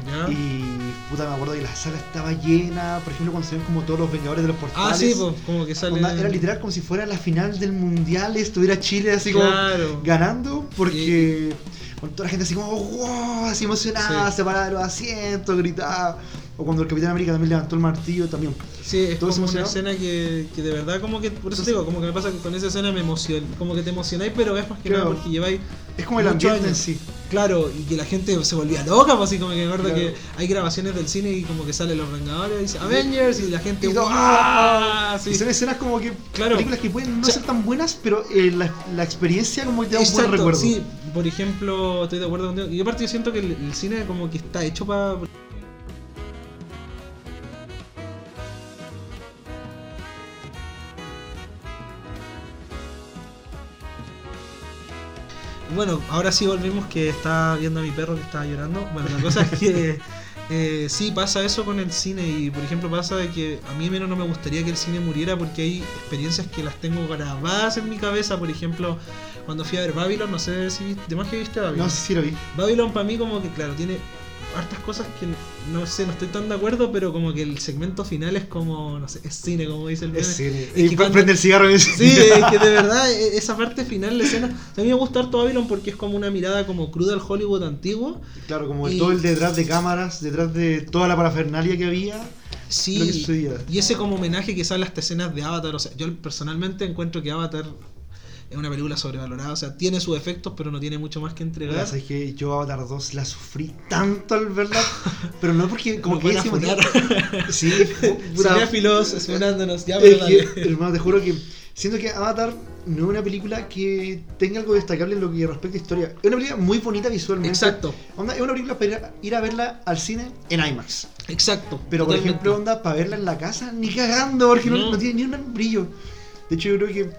¿Ya? Y puta, me acuerdo que la sala estaba llena. Por ejemplo, cuando se ven como todos los Vengadores de los Portales. Ah, sí, pues, como que sale... Era literal como si fuera la final del mundial, estuviera Chile así Claro. como ganando, porque con toda la gente así como wow, así emocionada, Sí. separada de los asientos, gritaba. O cuando el Capitán América también levantó el martillo también. Sí, es como una escena que, que de verdad como que, por eso te digo, como que me pasa que con esa escena me emociona, como que te emocionáis, pero es más que Claro. nada porque lleváis Es como el ambiente en sí. Claro, y que la gente se volvía loca, pues así como que me acuerdo Claro. que hay grabaciones del cine y como que salen los Vengadores y dice Avengers y la gente Y todo, ¡ah! Y son escenas como que Claro. películas que pueden no O sea, ser tan buenas, pero eh, la, la experiencia como que te da un buen recuerdo. sí, por ejemplo, estoy de acuerdo contigo. Y aparte yo siento que el, el cine como que está hecho para... Bueno, ahora sí volvimos que está viendo a mi perro que estaba llorando. Bueno, la cosa es que eh, sí pasa eso con el cine y por ejemplo pasa de que a mí menos no me gustaría que el cine muriera porque hay experiencias que las tengo grabadas en mi cabeza. Por ejemplo, cuando fui a ver Babylon, no sé si de más que viste Babylon. No, sí, sí lo vi. Babylon para mí como que claro, tiene hartas cosas que no sé, no estoy tan de acuerdo, pero como que el segmento final es como, no sé, es cine, como dice el meme. Es cine. Es Y que cuando- prende el cigarro y Sí, es que de verdad e- esa parte final, la escena, a mí me gusta harto Babylon porque es como una mirada como cruda al Hollywood antiguo. Claro, como Y- todo el detrás de cámaras, detrás de toda la parafernalia que había. Sí, y ese como homenaje que sale a estas escenas de Avatar, o sea, yo personalmente encuentro que Avatar es una película sobrevalorada, o sea, tiene sus efectos, pero no tiene mucho más que entregar. Es que yo Avatar 2 la sufrí tanto al verla, pero no porque como que motivo- Sí, Cinéfilos esperándonos, ya pero que, hermano, te juro que siento que Avatar no es una película que tenga algo destacable en lo que respecta a historia. Es una película muy bonita visualmente. Exacto, Onda, es una película para ir a, verla al cine en IMAX. exacto. Pero por totalmente. ejemplo, onda, para verla en la casa, ni cagando, porque no, No. no tiene ni un brillo. De hecho, yo creo que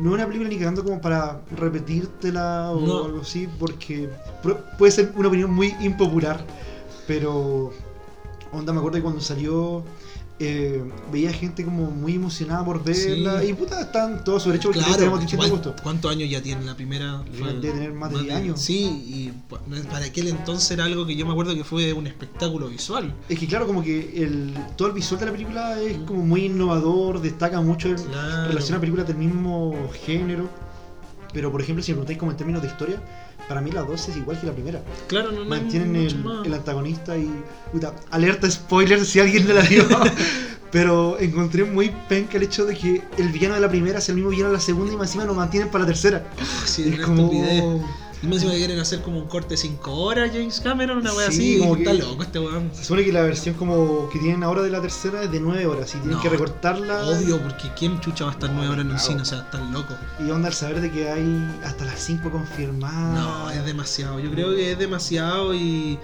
no es una película ni cagando como para repetírtela o No. algo así, porque puede ser una opinión muy impopular. Pero, onda, me acuerdo que cuando salió, eh, veía gente como muy emocionada por verla. Sí. Y puta, están todos sobre hecho porque Claro, tenemos distinto igual, gusto. ¿cuántos años ya tiene la primera? Debe de tener más de 10 años. Sí, y pues, para aquel entonces era algo que yo me acuerdo que fue un espectáculo visual. Es que claro, como que el, todo el visual de la película es como muy innovador, destaca mucho en Claro. relación a películas del mismo género. Pero por ejemplo, si me preguntáis como en términos de historia, para mí la 2 es igual que la primera. Claro, no, no Mantienen el, el antagonista y. Puta, alerta spoiler si alguien no la vio. Pero encontré muy penca el hecho de que el villano de la primera sea el mismo villano de la segunda y más encima lo mantienen para la tercera. Sí, es como. estupidez. Y me encima que quieren hacer como un corte 5 horas James Cameron, una wea Sí, así. como Está que- loco este weón. Se supone que la versión como que tienen ahora de la tercera es de 9 horas y tienen No, que recortarla. Obvio, porque ¿quién chucha va a estar 9 horas en Claro. cine? O sea, están loco. Y onda al saber de que hay hasta las 5 confirmadas. No, es demasiado. Yo creo que es demasiado y.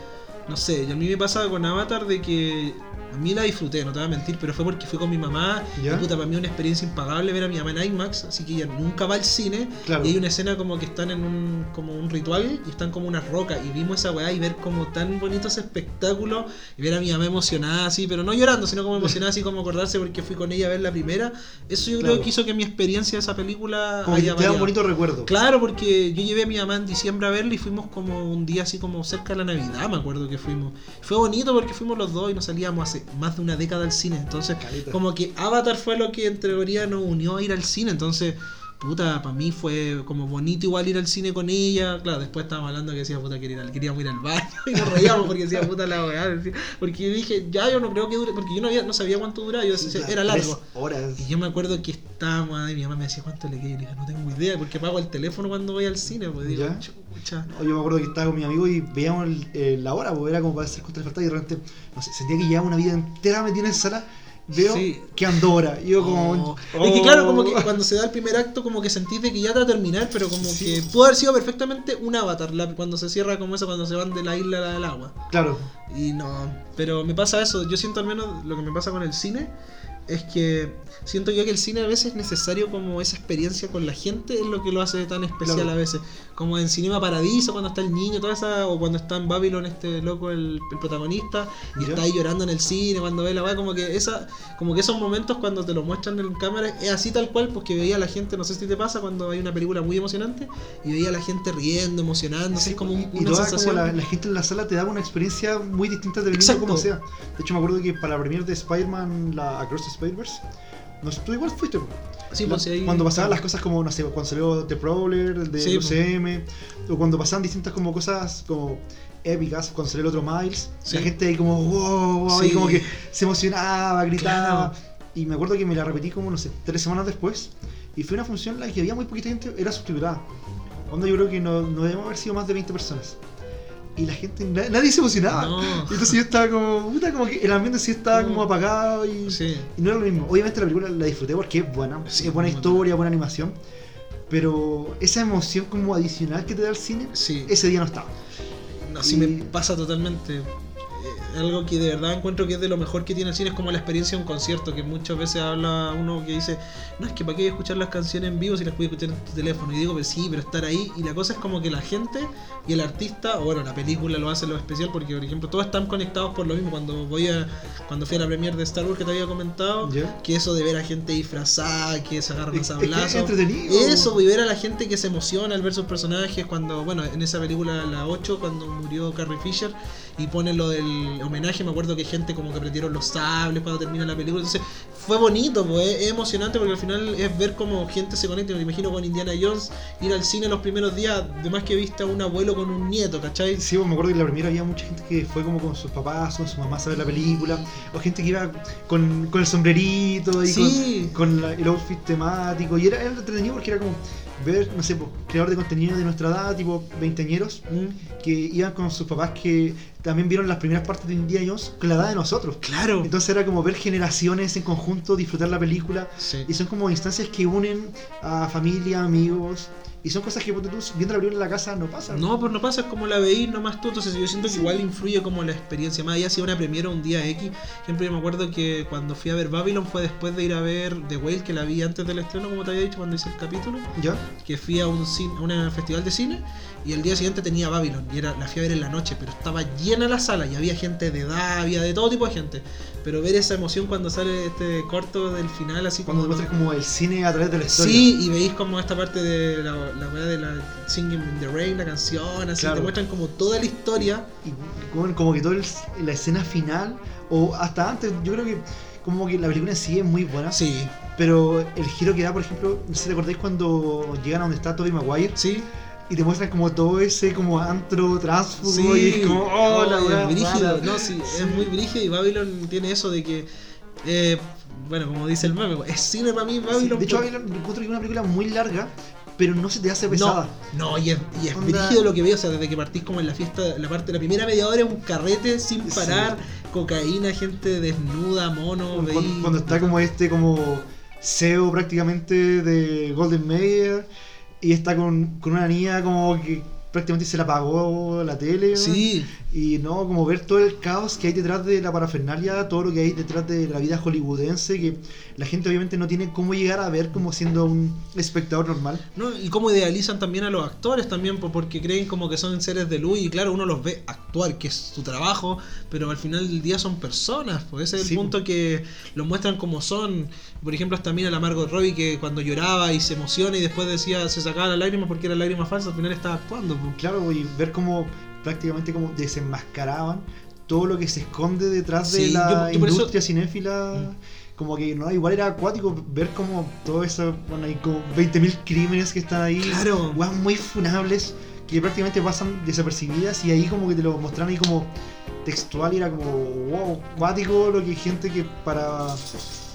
No sé, y a mí me pasa con Avatar de que. A mí la disfruté, no te voy a mentir, pero fue porque fui con mi mamá. ¿Ya? Y puta, para mí una experiencia impagable ver a mi mamá en IMAX, así que ella nunca va al cine. Claro. Y hay una escena como que están en un, como un ritual y están como unas rocas. Y vimos esa weá y ver como tan bonito ese espectáculo. Y ver a mi mamá emocionada así, pero no llorando, sino como emocionada así como acordarse porque fui con ella a ver la primera. Eso yo Claro. creo que hizo que mi experiencia de esa película Como que haya te da un bonito recuerdo. Claro, porque yo llevé a mi mamá en diciembre a verla y fuimos como un día así como cerca de la Navidad, me acuerdo que fuimos. Fue bonito porque fuimos los dos y nos salíamos hace más de una década al cine. Entonces, Caleta. como que Avatar fue lo que en teoría nos unió a ir al cine. Entonces, puta, para mí fue como bonito igual ir al cine con ella. Claro, después estábamos hablando que decía, puta, quería ir al- queríamos ir al baño y nos reíamos porque decía, puta, la weá. Porque dije, ya yo no creo que dure, porque yo no, había, no sabía cuánto duraba, yo decía, era largo. horas. Y yo me acuerdo que estábamos, y mi mamá me decía cuánto le queda. Y yo le dije, no tengo idea, porque pago el teléfono cuando voy al cine. Pues digo, ¿Ya? chucha. Yo me acuerdo que estaba con mi amigo y veíamos el- eh, la hora, porque era como para hacer contra y de repente, no sé, sentía que llevaba una vida entera metida en esa sala. Veo Sí. que ando hora. Y yo como. Oh. Es que claro, como que oh. cuando se da el primer acto, como que sentís de que ya te va a terminar, pero como Sí. que pudo haber sido perfectamente un avatar, la- cuando se cierra como eso, cuando se van de la isla a la del agua. Claro. Y no, pero me pasa eso, yo siento al menos lo que me pasa con el cine, es que siento yo que el cine a veces es necesario como esa experiencia con la gente, es lo que lo hace tan especial Claro. a veces. Como en Cinema Paradiso, cuando está el niño, toda esa, o cuando está en Babylon este loco, el, el protagonista, y Ya. está ahí llorando en el cine, cuando ve la weá, como que esa, como que esos momentos cuando te lo muestran en cámara, es así tal cual, porque veía a la gente, no sé si te pasa, cuando hay una película muy emocionante, y veía a la gente riendo, emocionándose, Sí, es como un- y una toda sensación. como la, la gente en la sala te da una experiencia muy distinta Exacto. como sea. De hecho, me acuerdo que para la premiere de Spider-Man, la Across the Spider-Verse, no sé, tú igual fuiste. Sí, pues, ahí- Cuando pasaban las cosas como, no sé, cuando salió The Prowler, de Sí, UCM, o cuando pasaban distintas como cosas como épicas, cuando salió el otro Miles, Sí. la gente ahí como, wow, wow, y Sí. como que se emocionaba, gritaba. Claro. Y me acuerdo que me la repetí como, no sé, tres semanas después, y fue una función en la que había muy poquita gente, era suscriptora. Onda, yo creo que no, no debemos haber sido más de 20 personas. Y la gente, na- nadie se emocionaba. No. Entonces yo estaba como, puta, como que el ambiente sí estaba como apagado y, Sí. y no era lo mismo. Obviamente la película la disfruté porque es buena, Sí, es buena historia, buena animación. Pero esa emoción como adicional que te da el cine, Sí. ese día no estaba. No, sí me pasa totalmente. Eh, algo que de verdad encuentro que es de lo mejor que tiene el cine es como la experiencia de un concierto, que muchas veces habla uno que dice, no es que para qué escuchar las canciones en vivo si las puedes escuchar en tu teléfono. Y digo, pues sí, pero estar ahí. Y la cosa es como que la gente y el artista, o bueno, la película lo hace lo especial, porque por ejemplo todos están conectados por lo mismo. Cuando voy a, cuando fui a la premiere de Star Wars que te había comentado, que eso de ver a gente disfrazada, que se agarran a sablazos. Eso, y ver a la gente que se emociona al ver sus personajes. Cuando, bueno, en esa película, la 8, cuando murió Carrie Fisher y ponen lo del homenaje, me acuerdo que gente como que prendieron los sables cuando termina la película. Entonces, fue bonito, pues, es emocionante porque al final es ver cómo gente se conecta. Me imagino con Indiana Jones, ir al cine los primeros días, además que viste a un abuelo con un nieto, ¿cachai? Sí, pues, me acuerdo que la primera había mucha gente que fue como con sus papás, con sus mamás a ver la película, o gente que iba con, con el sombrerito y Sí. con, con la- el outfit temático, y era, era entretenido porque era como ver, no sé, pues, creador de contenido de nuestra edad, tipo veinteañeros, Mm, que iban con sus papás que también vieron las primeras partes de Indiana Jones con la edad de nosotros. Claro. Entonces era como ver generaciones en conjunto, disfrutar la película, Sí. y son como instancias que unen a familia, amigos, y son cosas que tú, viendo la película en la casa no pasan. No, pues no pasa, es como la veís nomás tú. Entonces yo siento que igual influye como la experiencia. Más allá si una premiera un día X. Siempre me acuerdo que cuando fui a ver Babylon fue después de ir a ver The Whale, que la vi antes del estreno, como te había dicho cuando hice el capítulo. ¿Ya? Que fui a un, cine, a un festival de cine y el día siguiente tenía Babylon. Y era, la ver en la noche, pero estaba llena la sala y había gente de edad, había de todo tipo de gente. Pero ver esa emoción cuando sale este corto del final, así Cuando como. muestras como el cine a través de la historia. Sí, y veis como esta parte de la, weá de la Singing in the Rain, la canción, así, Claro. te muestran como toda la historia. Y como, como que toda la escena final, o hasta antes, yo creo que como que la película en sí es muy buena. Sí, Pero el giro que da, por ejemplo, si te acordáis cuando llegan a donde está Tobey Maguire sí, y te muestran como todo ese como antro tránsfugo sí. y es como, oh, la es brígido, no, sí, Sí. es muy brígido y Babylon tiene eso de que, eh, bueno, como dice el meme, es cine para mí Babylon. de hecho, por- Babylon encuentro que es una película muy larga, pero no se te hace pesada. No, no, y es, y es brígido lo que veo, o sea, desde que partís como en la fiesta, la parte, la primera media hora es un carrete sin parar, cocaína, gente desnuda, mono, Cuando, veí- cuando está como este como CEO prácticamente de Golden Mayer y está con, con una niña como que prácticamente se le apagó la tele. Sí. Y no, como ver todo el caos que hay detrás de la parafernalia, todo lo que hay detrás de la vida hollywoodense, que la gente obviamente no tiene cómo llegar a ver como siendo un espectador normal. No, y cómo idealizan también a los actores también, porque creen como que son seres de luz y claro, uno los ve actuar, que es su trabajo, pero al final del día son personas, pues ese es el punto que los muestran como son. Por ejemplo, hasta mira la Margot Robbie que cuando lloraba y se emociona y después decía, se sacaba la lágrima porque era lágrima falsa, al final estaba actuando. Claro, y ver cómo prácticamente como desenmascaraban todo lo que se esconde detrás de la industria cinéfila. Mm. Como que no, igual era acuático ver como todo eso, bueno, hay como 20.000 crímenes que están ahí, claro. muy funables que prácticamente pasan desapercibidas y ahí como que te lo mostraron ahí como textual y era como wow, acuático lo que hay gente que para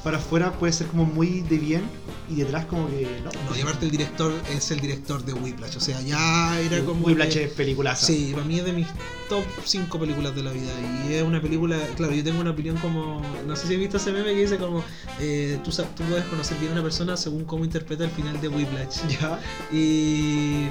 para afuera puede ser como muy de bien y detrás como que no. No, y aparte el director es el director de Whiplash, o sea, ya era como... Whiplash es película. Sí, para mí es de mis top 5 películas de la vida y es una película, claro, yo tengo una opinión como, no sé si has visto ese meme que dice como, eh, tú, tú puedes conocer bien a una persona según cómo interpreta el final de Whiplash. Ya. Y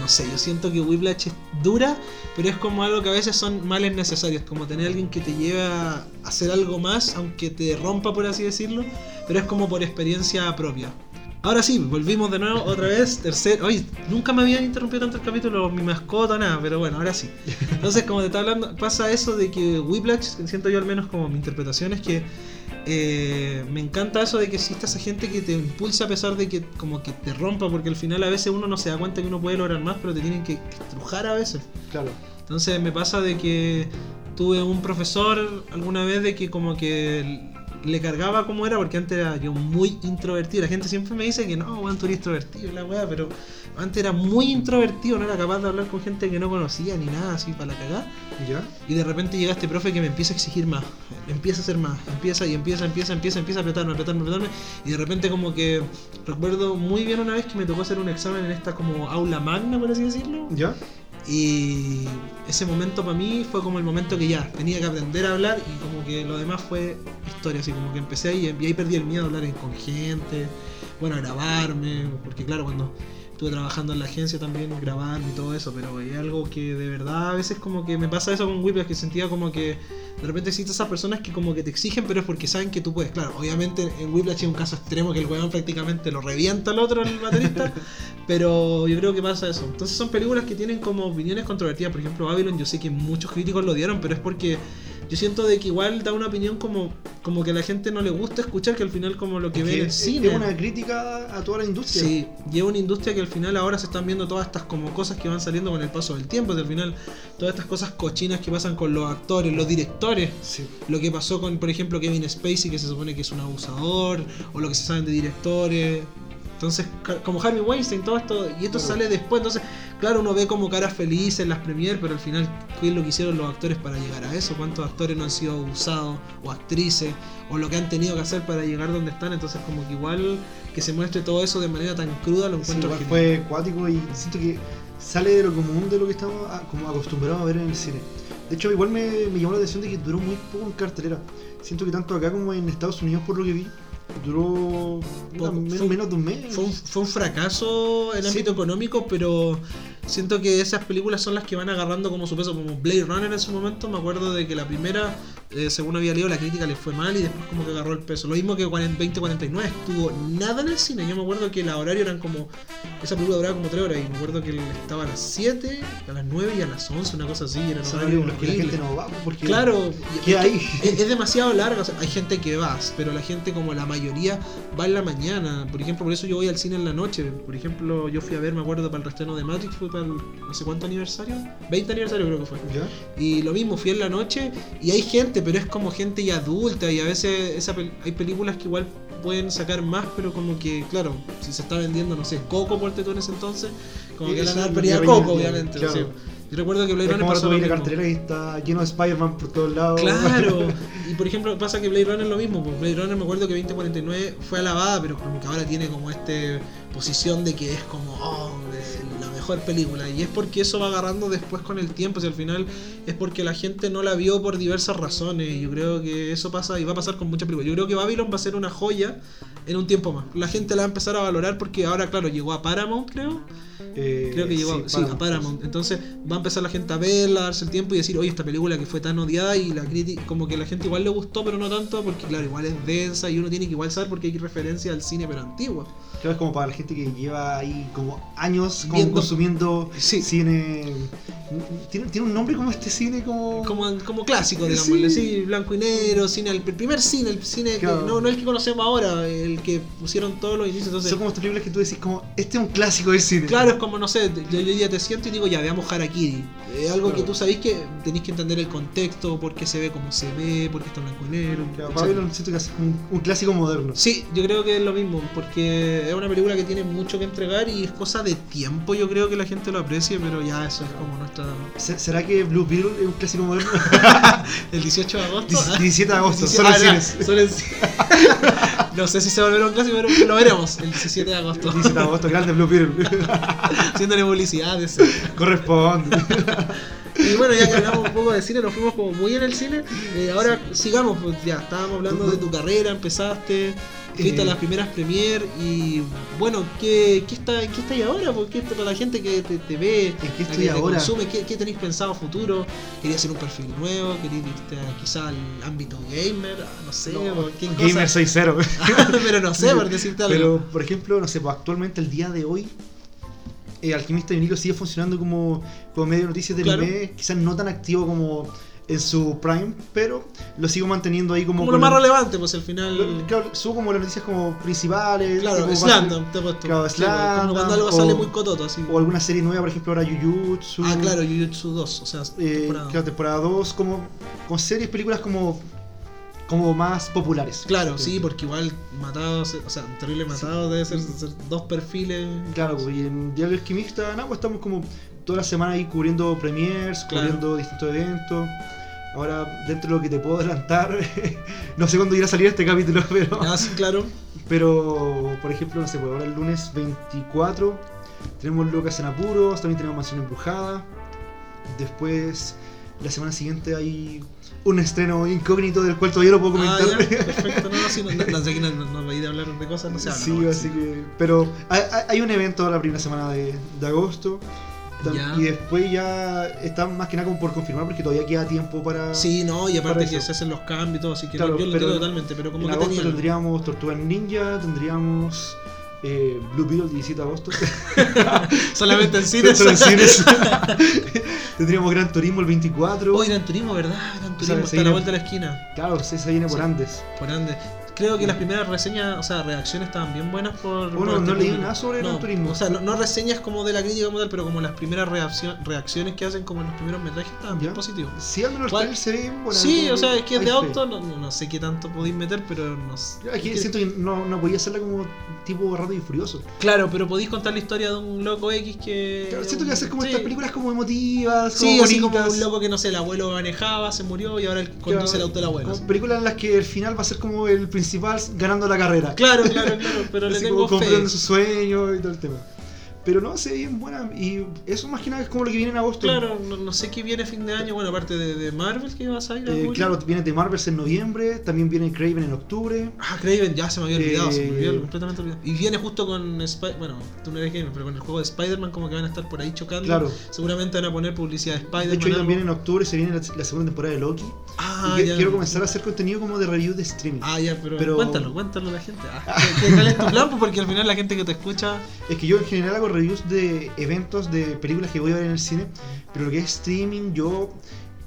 no sé, yo siento que Whiplash es dura, pero es como algo que a veces son males necesarios, como tener a alguien que te lleve a hacer algo más, aunque te rompa, por así decirlo, pero es como por experiencia propia. Ahora sí, volvimos de nuevo otra vez, tercer... Oye, nunca me habían interrumpido tanto el capítulo, mi mascota, nada, pero bueno, ahora sí. Entonces, como te estaba hablando, pasa eso de que Whiplash, siento yo al menos como mi interpretación, es que eh, me encanta eso de que exista esa gente que te impulsa a pesar de que como que te rompa, porque al final a veces uno no se da cuenta que uno puede lograr más, pero te tienen que estrujar a veces. Claro. Entonces me pasa de que tuve un profesor alguna vez de que como que le cargaba como era, porque antes era yo muy introvertido. La gente siempre me dice que no, weón, tú eres introvertido, la weá, pero antes era muy introvertido, no era capaz de hablar con gente que no conocía ni nada, así para la cagada. ¿Ya? Y de repente llega este profe que me empieza a exigir más, empieza a hacer más, empieza y empieza, empieza, empieza, empieza a apretarme, apretarme, apretarme. Y de repente como que recuerdo muy bien una vez que me tocó hacer un examen en esta como aula magna, por así decirlo. ¿Ya? Y ese momento para mí fue como el momento que ya tenía que aprender a hablar y como que lo demás fue historia, así como que empecé ahí y ahí perdí el miedo a hablar con gente, bueno, a grabarme, porque claro, cuando estuve trabajando en la agencia también, grabando y todo eso, pero es algo que de verdad a veces como que me pasa eso con Whiplash, que sentía como que de repente existen esas personas que como que te exigen, pero es porque saben que tú puedes. Claro, obviamente en Whiplash hay un caso extremo que el weón prácticamente lo revienta al otro, el baterista, pero yo creo que pasa eso. Entonces son películas que tienen como opiniones controvertidas, por ejemplo Babylon, yo sé que muchos críticos lo dieron, pero es porque yo siento de que igual da una opinión como, como que a la gente no le gusta escuchar, que al final como lo que ve en el cine. Es una crítica a toda la industria. Sí, es una industria que al final ahora se están viendo todas estas como cosas que van saliendo con el paso del tiempo, al final todas estas cosas cochinas que pasan con los actores, los directores, lo que pasó con, por ejemplo, Kevin Spacey, que se supone que es un abusador, o lo que se saben de directores, entonces, como Harvey Weinstein, todo esto, y esto sale después, entonces, claro, uno ve como caras felices en las premiers, pero al final, ¿qué es lo que hicieron los actores para llegar a eso? ¿Cuántos actores no han sido abusados, o actrices, o lo que han tenido que hacer para llegar donde están? Entonces, como que igual que se muestre todo eso de manera tan cruda, lo encuentro sí, fue acuático y siento que sale de lo común de lo que estamos como acostumbrados a ver en el cine. De hecho, igual me, me llamó la atención de que duró muy poco en cartelera. Siento que tanto acá como en Estados Unidos, por lo que vi, duró menos, de un mes. Fue un, fue un fracaso en ámbito económico, pero siento que esas películas son las que van agarrando como su peso, como Blade Runner en su momento. Me acuerdo de que la primera, eh, según había leído, la crítica le fue mal y después como que agarró el peso. Lo mismo que 2049, estuvo nada en el cine. Yo me acuerdo que la horario eran como. Esa película duraba como 3 horas y me acuerdo que estaba a las 7, a las 9 y a las 11, una cosa así. Era que la gente no va, porque claro, ¿qué hay? Es, es, demasiado larga. hay gente que va, pero la gente, como la mayoría, va en la mañana. Por ejemplo, por eso yo voy al cine en la noche. Por ejemplo, yo fui a ver, me acuerdo, para el restreno de Matrix, fue para el no sé cuánto aniversario, 20 aniversario creo que fue. Y lo mismo, fui en la noche y hay gente, pero es como gente ya adulta y a veces esa hay películas que igual pueden sacar más, pero como que, claro, si se está vendiendo, no sé, Coco por en ese entonces, como que la dar Coco, obviamente. Yo recuerdo que Blade Runner pasó lo cartelera y está lleno de Spider-Man por todos lados. Claro. y por ejemplo, pasa que Blade Runner es lo mismo. Pues Blade Runner me acuerdo que 2049 fue alabada, pero como que ahora tiene como este posición de que es como oh, película. Y es porque eso va agarrando después con el tiempo. Si al final es porque la gente no la vio por diversas razones. Yo creo que eso pasa y va a pasar con muchas películas. Yo creo que Babylon va a ser una joya en un tiempo más. La gente la va a empezar a valorar porque ahora, claro, llegó a Paramount, creo Eh, Creo que llegó, sí, a Paramount. Entonces va a empezar la gente a verla, a darse el tiempo y decir, oye, esta película que fue tan odiada y la crítica, como que la gente igual le gustó, pero no tanto, porque claro, igual es densa y uno tiene que igual saber porque hay referencia al cine pero antiguo. Creo que es como para la gente que lleva ahí como años como Viendo- consumiendo Sí. cine. ¿Tiene, tiene un nombre como este cine? Como. Como, como clásico, digámosle, Sí. sí. blanco y negro, cine, el primer cine, el cine que, Claro. no, no el que conocemos ahora, el que pusieron todos los inicios. Entonces, Son como estas películas que tú decís, como, este es un clásico de cine. Claro, es como, no sé, yo hoy día te siento y digo, ya, veamos Harakiri. Es algo que Claro. tú sabés que tenéis que entender el contexto, por qué se ve como se ve, por qué está blanco y negro. Claro, etcétera. Babylon siento que es un, un clásico moderno. Sí, yo creo que es lo mismo, porque es una película que tiene mucho que entregar y es cosa de tiempo, yo creo que la gente lo aprecie, pero ya eso es como nuestra... Se- ¿Será que Blue Beetle es un clásico moderno? El 18 de agosto. Dieci- ah, 17 de agosto, 17 solo en ah, cines. solo en cines. no sé si se volverá un clásico, pero lo veremos el 17 de agosto. 17 de agosto, grande Blue Beetle. Haciéndole publicidad. Corresponde. Y bueno, ya que hablamos un poco de cine, nos fuimos como muy en el cine. eh, ahora sigamos, pues ya estábamos hablando de tu carrera, empezaste, fuiste a Eh. las primeras premier y bueno, ¿qué, qué está, ¿en qué estáis ahora? ¿Por qué para la gente que te, te ve, ¿En qué estoy que te ahora? consume, ¿qué, qué tenéis pensado futuro? ¿Querías hacer un perfil nuevo? ¿Querías irte quizá al ámbito gamer? Ah, No sé, o qué Gamer cosa. 6-0. Pero no sé, por decirte algo. Pero, por ejemplo, no sé, pues actualmente el día de hoy, eh, Alquimista de Vinilo sigue funcionando como, como medio de noticias del Claro. quizás no tan activo como en su prime, pero lo sigo manteniendo ahí como... como lo más el- relevante, pues al final. lo- claro, subo como las noticias como principales. Claro, tipo, Slandam, te he puesto. Claro, Sí, pues, cuando algo o- sale muy cototo, así. O alguna serie nueva, por ejemplo, ahora Jujutsu. Ah, claro, Jujutsu 2, o sea, Eh, temporada. claro, temporada 2, como con series, películas como, como más populares. Claro, sí, porque igual matados, o sea, terrible matado debe ser, ser dos perfiles. Claro, pues, y en Diario Alquimista, nada, pues estamos como toda la semana ahí cubriendo premiers, Claro. cubriendo distintos eventos. Ahora, dentro de lo que te puedo adelantar, no sé cuándo irá a salir este capítulo, pero, Ah, sí, claro. pero por ejemplo, no sé, pues ahora el lunes 24 tenemos Locas en Apuros, también tenemos Mansión Embrujada. Después, la semana siguiente hay un estreno incógnito del cual todavía no puedo Ah, comentar. ya, perfecto, no, sí, no, no, no, no, no, a hablar de cosas, no se habla. Sí, así que. Pero hay- hay un evento la primera semana de, de agosto. Ya. Y después ya está más que nada como por confirmar porque todavía queda tiempo para. Sí, no, y aparte que eso. se hacen los cambios y todo, así que Claro, no, yo lo entiendo totalmente, pero como en que agosto tendríamos Tortuga Ninja, tendríamos eh, Blue Beetle 17 de agosto. Solamente en cines. En cines. tendríamos Gran Turismo el 24. Hoy Gran Turismo, ¿verdad? Gran Turismo está a viene- la vuelta de la esquina. Claro, se viene por Sí. Andes. Por Andes. Creo que las primeras reseñas, o sea, reacciones estaban bien buenas por. Bueno, no leí nada sobre no, Gran Turismo. O sea, no, no reseñas como de la crítica como tal, pero como las primeras reaccio- reacciones que hacen como en los primeros metrajes estaban bien positivos. Sí, al menos el se ve bueno. sí, como o sea, es que es de auto, no, no- sé qué tanto podéis meter, pero no sé. Aquí Es siento que no, no podía hacerla como tipo Rápido y Furioso. Claro, pero podéis contar la historia de un loco X que. Claro, siento que hacer como Sí. estas películas como emotivas, Sí, como así como un loco que no sé, el abuelo manejaba, se murió y ahora él conduce Claro, el auto del abuelo. películas en las que el final va a ser como el principal ganando la carrera. Claro, claro, claro, pero le tengo como fe. su sueño y todo el tema. Pero no, se ve bien buena. Y eso más que nada es como lo que viene en agosto. Claro, no, no sé qué viene fin de año, bueno, aparte de, de Marvel que vas a ir a Eh, claro, viene de Marvels en noviembre, también viene Craven en octubre. Ah, Craven, ya se me había olvidado, se me Eh, olvidó completamente olvidado. Y viene justo con Spider bueno, tú no eres gamer, pero con el juego de Spider-Man como que van a estar por ahí chocando. Claro. Seguramente van a poner publicidad de Spider-Man. De hecho, también en octubre se viene la, la segunda temporada de Loki. Ah, y quiero comenzar a hacer contenido como de review de streaming. Ah, ya, pero, Pero- cuéntalo, cuéntalo a la gente. Ah, ¿qué- qué- ¿Cuál es tu plan? Pues Porque al final la gente que te escucha. Es que yo en general hago reviews de eventos, de películas que voy a ver en el cine, pero lo que es streaming, yo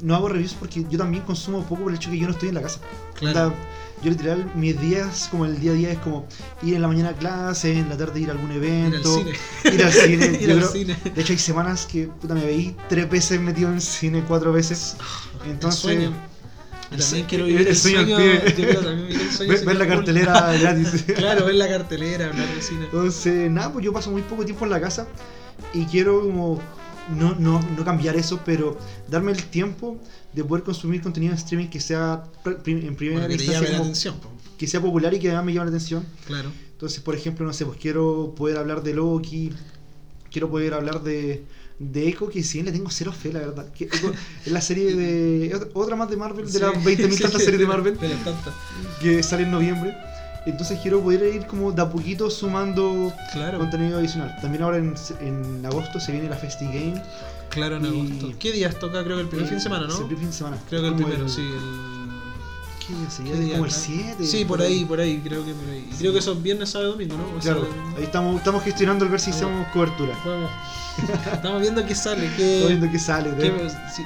no hago reviews porque yo también consumo poco por el hecho que yo no estoy en la casa. Claro. Onda, yo literal, mis días, como el día a día, es como ir en la mañana a clase, en la tarde ir a algún Ir al evento. cine. Ir al cine. Ir al creo- cine. De hecho, hay semanas que puta, me veí tres veces metido en cine, cuatro veces. Entonces, El sueño. Yo también sue- quiero vivir el, el sueño sueño. al pie. yo quiero también vivir el sueño. ver, la cool. cartelera gratis. claro, ver la cartelera, hablar de cine. Entonces, nada, pues yo paso muy poco tiempo en la casa y quiero como no, no, no cambiar eso, pero darme el tiempo de poder consumir contenido en streaming que sea en primera Bueno, instancia como- atención, que sea popular y que además me llame la atención. Claro. Entonces, por ejemplo, no sé, pues quiero poder hablar de Loki, quiero poder hablar de, de Echo, que si bien le tengo cero fe, la verdad. Que Echo es la serie de. otra- más de Marvel, de las 20.000 tantas series de Marvel tantas. que sale en noviembre. Entonces quiero poder ir como de a poquito sumando Claro. contenido adicional. También ahora en, en agosto se viene la Festi Game. Claro, en Y- agosto. ¿Qué días toca? Creo que el primer Eh, fin de semana, ¿no? sí, el primer fin de semana. Creo que el primero, sí. El... ¿Qué día sería? ¿Qué día como el acá? 7. Sí, por ahí, por ahí, creo que por ahí. Creo que son viernes, sábado y domingo, ¿no? O Claro, sábado y domingo. ahí estamos, estamos gestionando el ver si Vamos. hacemos cobertura. Vamos. Estamos viendo qué sale, Estamos qué... viendo qué sale. qué- ¿eh? sí.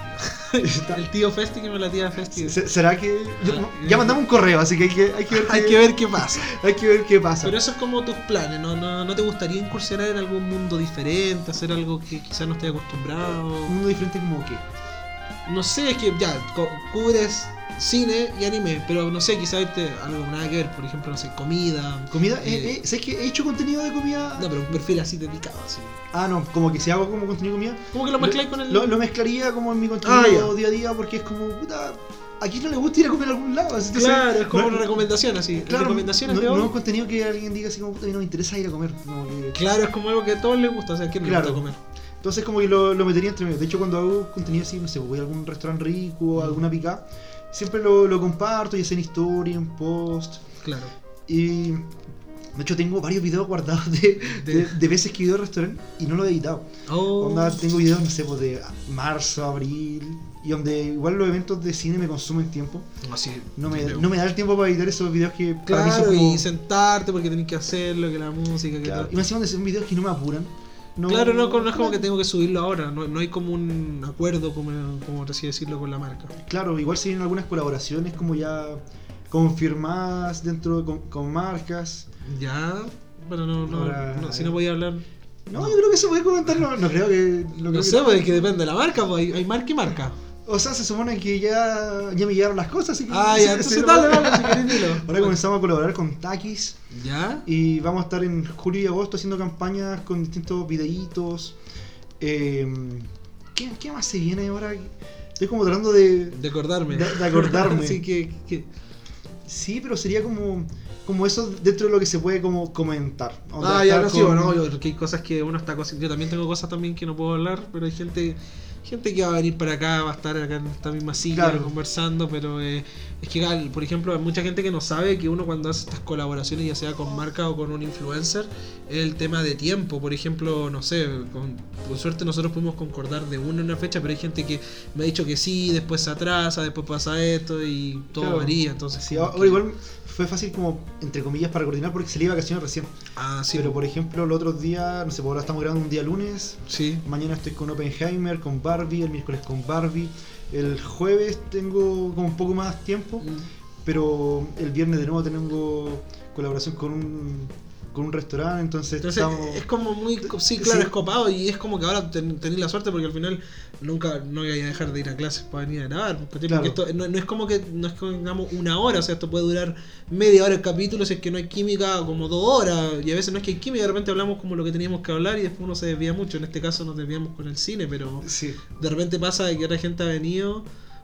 El tío Festi que me la tía Festi. Se- ¿Será que.? Ah, ya eh. mandamos un correo, así que hay que, hay que ver. Hay qué- que ver qué pasa. hay que ver qué pasa. Pero eso es como tus planes, ¿no? ¿No, no te gustaría incursionar en algún mundo diferente, hacer algo que quizás no estés acostumbrado? Un mundo diferente, como que. No sé, es que ya, cubres cine y anime, pero no sé, quizás a algo nada que ver, por ejemplo, no sé, comida. Comida, Eh, eh, eh, ¿sabes que he hecho contenido de comida? No, pero un perfil así dedicado, así. Ah, no, como que si hago como contenido de comida. ¿Cómo que lo mezcláis con el.? Lo, lo mezclaría como en mi Ah, contenido ya. día a día porque es como, puta, ¿a quién no le gusta ir a comer a algún lado? Entonces, Claro, es como no- una recomendación así. Claro, recomendaciones no, de no hoy. es un contenido que alguien diga así como, puta, a mí no me interesa ir a comer. Como que- Claro, es como algo que a todos les gusta, o sea, ¿quién le Claro. gusta comer? Entonces como que lo, lo metería entre medio. De hecho cuando hago contenido así, no sé, voy a algún restaurante rico, a alguna pica, siempre lo, lo comparto, ya sea en historia, en post. Claro. Y de hecho tengo varios videos guardados de, de, de veces que he ido al restaurante y no lo he editado. Oh, Onda, tengo videos, no sé, pues de marzo, abril, y donde igual los eventos de cine me consumen tiempo. así, No me, no me da el tiempo para editar esos videos que para mí son Claro, como... y sentarte porque tenés que hacerlo, que la música, que Claro, todo. Y me son videos que no me apuran. No, Claro, no, no es como que tengo que subirlo ahora, no, no hay como un acuerdo, como, como así decirlo, con la marca. Claro, igual se vienen algunas colaboraciones como ya confirmadas dentro de, con, con marcas. Ya, pero no, no, Ahora, no, si no voy a hablar. No, yo creo que se puede comentar, no, no creo que... No, No que- sé, pues es que depende de la marca, pues hay, hay marca y marca. O sea, se supone que ya, ya me llegaron las cosas, así que... Ah, sí, ya, sí, entonces no- dale, dale, si querés dilo. Ahora comenzamos a colaborar con Takis ¿Ya? y vamos a estar en julio y agosto haciendo campañas con distintos videitos. Eh, ¿qué, qué más se viene ahora? Estoy como tratando de... De acordarme. De- de acordarme. Así que, que- Sí, pero sería como, como eso dentro de lo que se puede como comentar. Ah, ya, no, sí, bueno, yo que hay cosas que uno está. Yo también tengo cosas también que no puedo hablar, pero hay gente gente que va a venir para acá, va a estar acá en esta misma silla Claro. conversando, pero eh, es que, por ejemplo, hay mucha gente que no sabe que uno cuando hace estas colaboraciones, ya sea con marca o con un influencer, es el tema de tiempo. Por ejemplo, no sé, con, por suerte nosotros pudimos concordar de una en una fecha, pero hay gente que me ha dicho que sí, después se atrasa, después pasa esto y todo Claro. varía. Entonces, Sí, ahora que- igual fue fácil como, entre comillas, para coordinar porque salí de vacaciones recién. Ah, sí, pero por ejemplo, los otros días, no sé, pues ahora estamos grabando un día lunes, sí. mañana estoy con Oppenheimer, con Barbie, el miércoles con Barbie, el jueves tengo como un poco más tiempo, Mm. pero el viernes de nuevo tengo colaboración con un, con un restaurante, entonces, Entonces estamos... es como muy, sí, Sí. claro, es copado y es como que ahora ten- tenéis la suerte porque al final nunca no voy a dejar de ir a clases para venir a grabar. Porque esto no, no es como que no es como digamos una hora, o sea, esto puede durar media hora el capítulo si es que no hay química, como dos horas, y a veces no es que hay química, de repente hablamos como lo que teníamos que hablar y después uno se desvía mucho. En este caso nos desviamos con el cine, pero Sí. de repente pasa de que otra gente ha venido.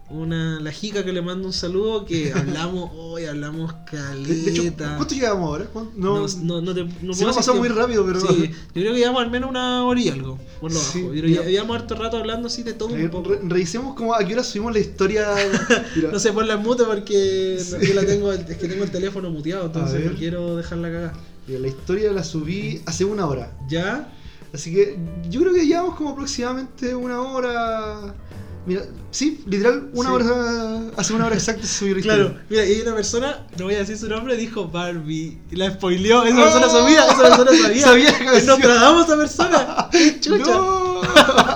Una, la jica que le mando un saludo, que hablamos hoy, hablamos caleta. De, de hecho, ¿cuánto llevamos ahora? No, No, no, no te, no se me pasado muy rápido, pero... Sí, yo creo que llevamos al menos una hora y algo, por lo Sí, bajo. Yo creo ya. que llevamos harto rato hablando así de todo un poco. re- revisemos como a qué hora subimos la historia. No sé, ponla en mute porque Sí. yo la tengo, es que tengo el teléfono muteado, entonces no quiero dejarla cagar. la historia la subí hace una hora. ¿Ya? Así que yo creo que llevamos como aproximadamente una hora. Mira, sí, literal, una Sí. hora. Hace una hora exacta se subió la Claro, mira, y hay una persona, no voy a decir su nombre, dijo Barbie. Y la spoileó, esa ¡Oh! persona sabía, esa persona sabía. Sabía que Es Nostradamus esa persona. Chucha. ¡No!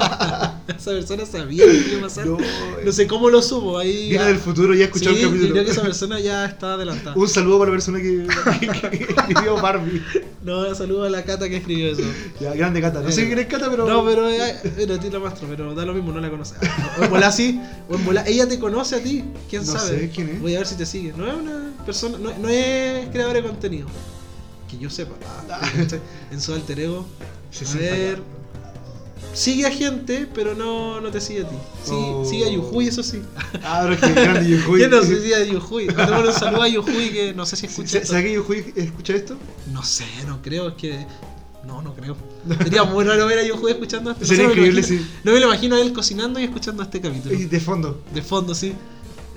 Esa persona sabía que iba a pasar. No, No sé cómo lo supo, ahí. Viene del futuro, ya escuchó Sí, el capítulo. creo que esa persona ya está adelantada. Un saludo para la persona que, que, que escribió Barbie. No, saludo a la Cata que escribió eso. Ya, grande Cata. No sé Eh, quién es Cata, pero. No, pero eh, mira, a ti la pero da lo mismo, no la conoce. O en volá sí, o en volá. Ella te conoce a ti, quién No sabe. sé, ¿quién es? Voy a ver si te sigue. No es una persona, no, no es creadora de contenido. Que yo sepa. Ah, en su alter ego. A ver. Sigue a gente, pero no, no te sigue a ti. Sí, Oh. Sigue a Yujuy, eso sí. Ah, pero es que grande Yujuy. ¿Quién no sigue a Yujuy? Le mando un saludo a Yujuy que no sé si escucha. ¿Sabes que Yujuy escucha esto? No sé, no creo, es que. No, no creo. Sería muy raro ver a Yujuy escuchando esto. Sería No sé, increíble, imagino- sí. No me lo imagino a él cocinando y escuchando este capítulo. Y de fondo. De fondo, sí.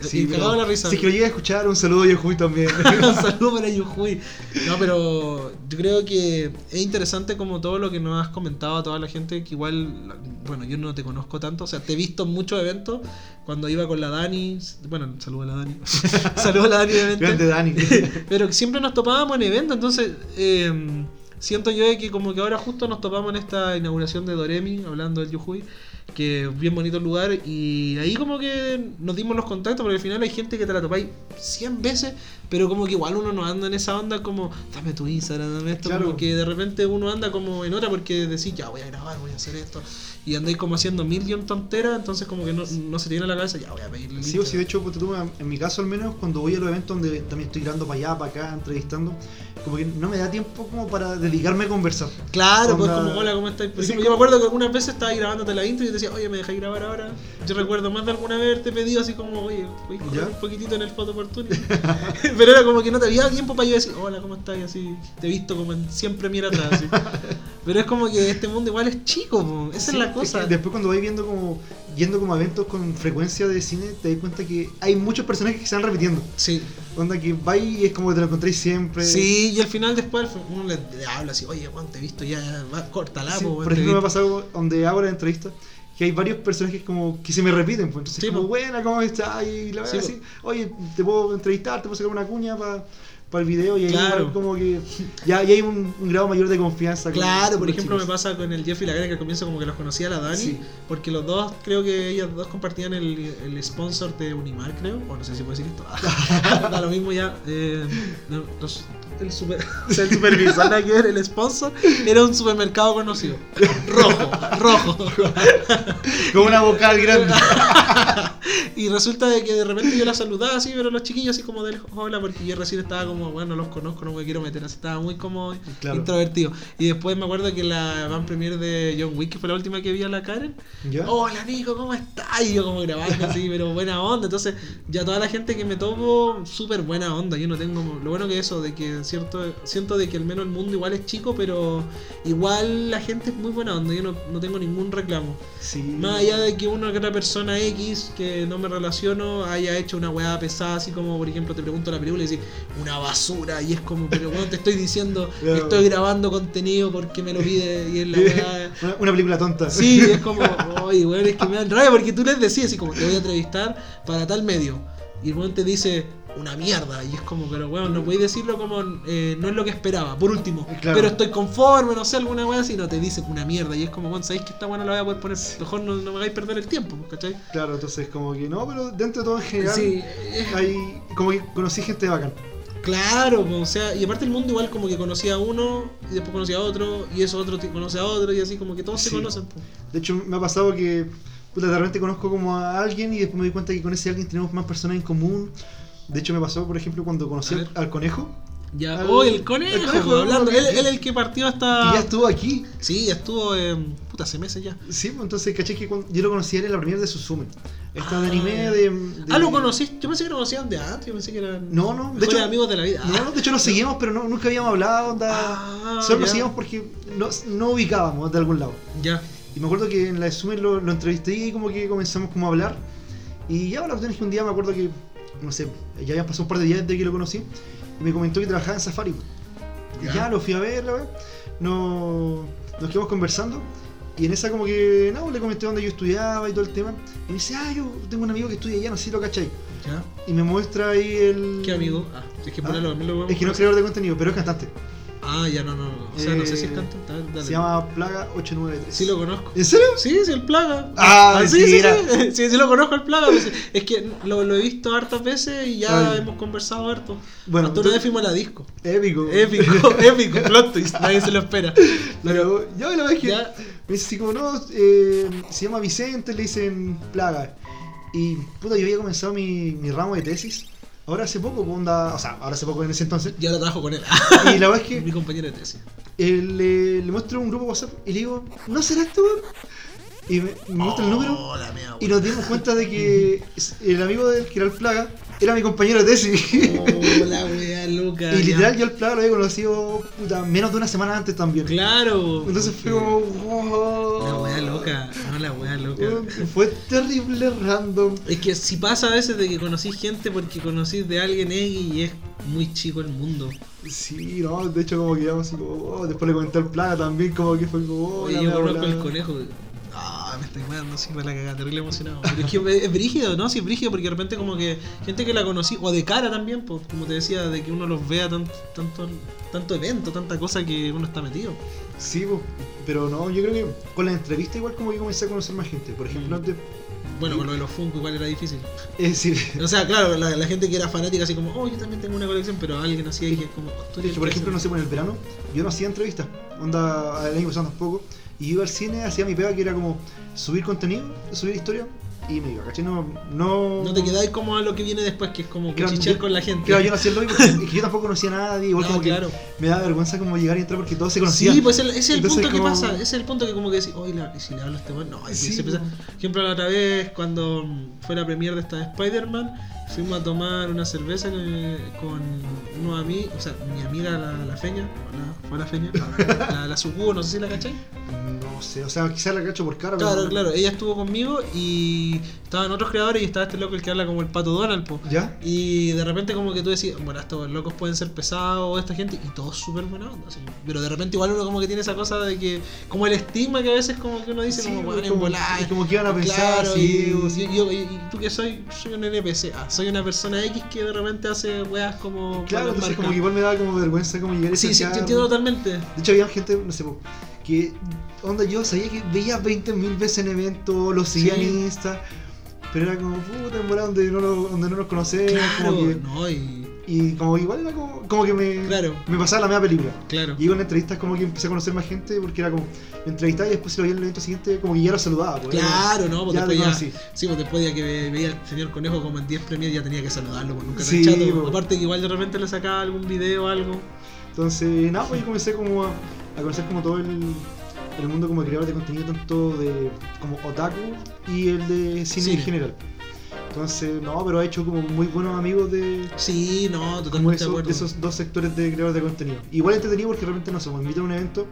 Sí, la risa. Si es que lo llegué a escuchar, un saludo a Yohui también. un saludo para Yujuy. No, pero yo creo que es interesante como todo lo que nos has comentado a toda la gente, que igual, bueno, yo no te conozco tanto, o sea, te he visto en muchos eventos, cuando iba con la Dani, bueno, saludo a la Dani, saludo a la Dani obviamente. Grande Dani. pero siempre nos topábamos en eventos, entonces eh, siento yo de que como que ahora justo nos topamos en esta inauguración de Doremi, hablando del Yujuy, que es bien bonito el lugar, y ahí como que nos dimos los contactos, porque al final hay gente que te la topáis 100 veces, pero como que igual uno no anda en esa onda como, dame tu Instagram, dame esto, Claro. como que de repente uno anda como en otra porque decís, ya voy a grabar, voy a hacer esto, y andáis como haciendo mil y un tonteras, entonces como que no, no se te viene a la cabeza, ya voy a pedirle Sí, o sí, de hecho, tú, en mi caso al menos, cuando voy a los eventos donde también estoy grabando para allá, para acá, entrevistando, como que no me da tiempo como para dedicarme a conversar. Claro, pues como, hola, ¿cómo estás? Por Sí, ejemplo, yo me acuerdo que algunas veces estaba grabándote la intro y te decía, oye, ¿me dejáis grabar ahora? Yo recuerdo más de alguna vez haberte pedido así como, oye, voy a un poquitito en el Photo Opportunity. Pero era como que no te había tiempo para yo decir, hola, ¿cómo estás? Y así, te he visto como en siempre mira atrás. Pero es como que este mundo igual es chico, po. esa Sí, es la que después cuando vais viendo como, yendo como a eventos con frecuencia de cine, te das cuenta que hay muchos personajes que se van repitiendo. Sí. Onda que vais y es como que te lo encontráis siempre. Sí, y al final después uno le, le habla así, oye, Juan, te he visto ya, va, córtala, Sí, po, weón, por ejemplo, me ha visto". pasado donde hago la entrevista que hay varios personajes como que se me repiten. Pues, entonces, Sí, como, buena, ¿cómo estás? Y la Sí, verdad, po. así, oye, te puedo entrevistar, te puedo sacar una cuña para el video. Y ahí Claro. igual como que ya, ya hay un, un grado mayor de confianza. con- Claro, con por ejemplo, me pasa con el Jeff y la Karen que al comienzo como que los conocía a la Dani, Sí. porque los dos, creo que ellos dos compartían el, el sponsor de Unimar, creo, o no sé si puedo decir esto. da lo mismo ya. eh, los- el, super, o sea, el supervisor, nada que ver, el sponsor, era un supermercado conocido. Rojo, rojo. Como una vocal grande. y resulta de que de repente yo la saludaba así, pero los chiquillos así como de hola, porque yo recién estaba como, bueno, los conozco, no me quiero meter, así estaba muy como Claro. introvertido. Y después me acuerdo que la van premier de John Wick, que fue la última que vi a la Karen, ¿Ya? hola Nico, ¿cómo estás? Y yo como grabando así, pero buena onda. Entonces, ya toda la gente que me topo, súper buena onda. Yo no tengo. Lo bueno que eso, de que cierto, siento de que al menos el mundo igual es chico, pero igual la gente es muy buena onda. Yo no, no tengo ningún reclamo. Sí. Más allá de que una que otra persona X que no me relaciono haya hecho una weá pesada, así como por ejemplo te pregunto la película y decís una basura, y es como, pero bueno, te estoy diciendo, Claro. estoy grabando contenido porque me lo pide y es la weá. una, una película tonta. Sí, es como, oye, weón, es que me dan rabia porque tú les decías así como, te voy a entrevistar para tal medio. Y el weón te dice una mierda. Y es como, pero weón, no podéis decirlo como, eh, no es lo que esperaba, por último. Claro. Pero estoy conforme, no sé, alguna weá así, no te dice una mierda. Y es como, weón, sabéis que esta no la voy a poder poner, mejor no, no me hagáis perder el tiempo, ¿cachai? Claro, entonces como que no, pero dentro de todo en general Sí, eh, hay como que conocí gente bacán. claro, o sea, y aparte el mundo igual como que conocía a uno, y después conocía a otro, y eso otro conoce a otro, y así como que todos se conocen. pues. De hecho, me ha pasado que puta, de repente conozco como a alguien y después me doy cuenta que con ese alguien tenemos más personas en común. De hecho, me pasó, por ejemplo, cuando conocí al, conejo, Ya, Al- oh, el conejo, el conejo, hablando, él, él el que partió hasta... que ya estuvo aquí. Sí, ya estuvo en. puta, hace meses ya. Sí, pues, entonces caché que cuando- yo lo conocí él en la primera de Suzume. Esta de Ah. anime de, de- Ah, lo conocí. Yo pensé que lo conocían de antes, yo pensé que eran. No, no, de hecho- amigos de la vida. No, de hecho nos seguíamos, pero no, nunca habíamos hablado, onda. Ah, Solo nos seguíamos porque no, no ubicábamos de algún lado. Ya. Y me acuerdo que en la de lo, lo entrevisté y como que comenzamos como a hablar. Y ya la cuestión es que un día me acuerdo que, no sé, ya habían pasado un par de días desde que lo conocí. Y me comentó que trabajaba en Safari. Y Ya. lo fui a ver, la verdad. No, nos quedamos conversando. Y en esa como que, no, le comenté dónde yo estudiaba y todo el tema. Y me dice, ah, yo tengo un amigo que estudia allá, no sé si lo cachai. Ya. Y me muestra ahí el... ¿Qué amigo? Ah, es que Ah, lo. Es que no es creador de contenido, pero es cantante. Ah, ya no, no. no. O sea, no sé si es Eh, cantante. dale. Se llama Plaga 893. Sí lo conozco. ¿En serio? Sí, sí, el plaga. Ah, sí, sí, mentira. sí, sí, sí lo conozco el plaga. pues, es que lo, lo he visto hartas veces y ya Ay. hemos conversado harto. Bueno, una vez fuimos a la disco. Épico. Épico, épico, plot twist, nadie se lo espera. Pero yo la vez que Ya. me dice así como, no, eh, se llama Vicente, le dicen Plaga. Y puta, yo había comenzado mi, mi ramo de tesis. Ahora hace poco, pues, onda, o sea, ahora hace poco en ese entonces. Ya lo trabajo con él. Y la verdad es que Mi compañero de tesis. eh, le, le muestro un grupo WhatsApp y le digo, ¿no será esto, weón?" Y me, me muestra el número Oh, la mea, y nos dimos cuenta de que el amigo del que era el Plaga era mi compañero de tesis. Oh, la wea y ya. literal yo al Plaga lo había conocido puta, menos de una semana antes también. Claro. Entonces fue como, wow. La wea loca. no la weá loca. Fue terrible random. Es que si pasa a veces de que conocís gente porque conocís de alguien X y es muy chico el mundo. Sí, no, de hecho como que íbamos así como, oh, después le comenté al plaga también como que fue como, oh, Oye, yo conozco el conejo. Ah, me estoy mandando así para la cagada, terrible emocionado. Pero es que es brígido, ¿no? Sí, es brígido porque de repente como que gente que la conocí, o de cara también, pues, como te decía, de que uno los vea tanto, tanto, tanto evento, tanta cosa que uno está metido. Sí, po, pero no, yo creo que con la entrevista igual como que comencé a conocer más gente. Por ejemplo, Mm. antes, Bueno, con lo de los Funko igual era difícil. es decir, O sea, claro, la, la gente que era fanática así como, oh, yo también tengo una colección, pero alguien así que es como, oh, tú por ejemplo, no sé, por el verano, yo no hacía entrevistas, onda, el año pasado tampoco, y iba al cine, hacía mi pega que era como subir contenido, subir historia, y me iba, ¿cachai? No, no, No te quedáis como a lo que viene después, que es como Claro, con la gente. Claro, yo no hacía el lobby porque es que yo tampoco conocía a nadie, igual como que claro. me da vergüenza como llegar y entrar porque todos se conocían. Sí, pues el- ese es el Entonces, punto que pasa, ese es el punto que como que decís, oye, si le hablo a este weón, no, Sí, se. Por ejemplo, la otra vez cuando fue la premiere de esta de Spider-Man, fuimos a tomar una cerveza con unos amigos, o sea, mi amiga la, la Feña, la, fue la Feña, la, la Sucubo, no sé si la cachai. No sé, o sea, quizás la cacho por cara, Claro, pero... claro, ella estuvo conmigo y estaban otros creadores y estaba este loco el que habla como el pato Donald, po. ¿Ya? Y de repente como que tú decís, bueno, estos locos pueden ser pesados, esta gente, y todos súper buena onda. así. Pero de repente igual uno como que tiene esa cosa de que, como el estigma que a veces como que uno dice, Sí, como, bueno, en como- que iban a pensar, Claro, sí, y, sí. y- yo- y- y tú que soy, soy un NPC, ah, soy una persona X que de repente hace weas como... Claro, entonces como que igual me daba como vergüenza como llegar y Sí, sí, te entiendo totalmente. De hecho había gente, no sé, po, que onda yo sabía que veía 20.000 veces en eventos, los seguía Sí. en Insta, pero era como puta en donde no, lo- donde no nos conocemos, Claro, como que, no, y... y como igual era como, como que me, Claro. me pasaba la misma película. Claro. Y con entrevistas como que empecé a conocer más gente porque era como, me entrevistaba y después si lo veía en el evento siguiente como que ya lo saludaba. pues, Claro, no, porque después ya, sí, pues después ya que ve- veía al señor Conejo como en 10 premios ya tenía que saludarlo, porque nunca Sí, tan chato. po. Aparte que igual de repente le sacaba algún video o algo. Entonces, nada, pues yo comencé como a, a conocer como todo el, el mundo como creador de contenido, tanto de como otaku y el de cine en general. Entonces, no, pero ha hecho como muy buenos amigos de Sí, no, totalmente de esos, acuerdo. de esos dos sectores de creadores de contenido. Igual entretenido porque realmente no sé, me invitan a un evento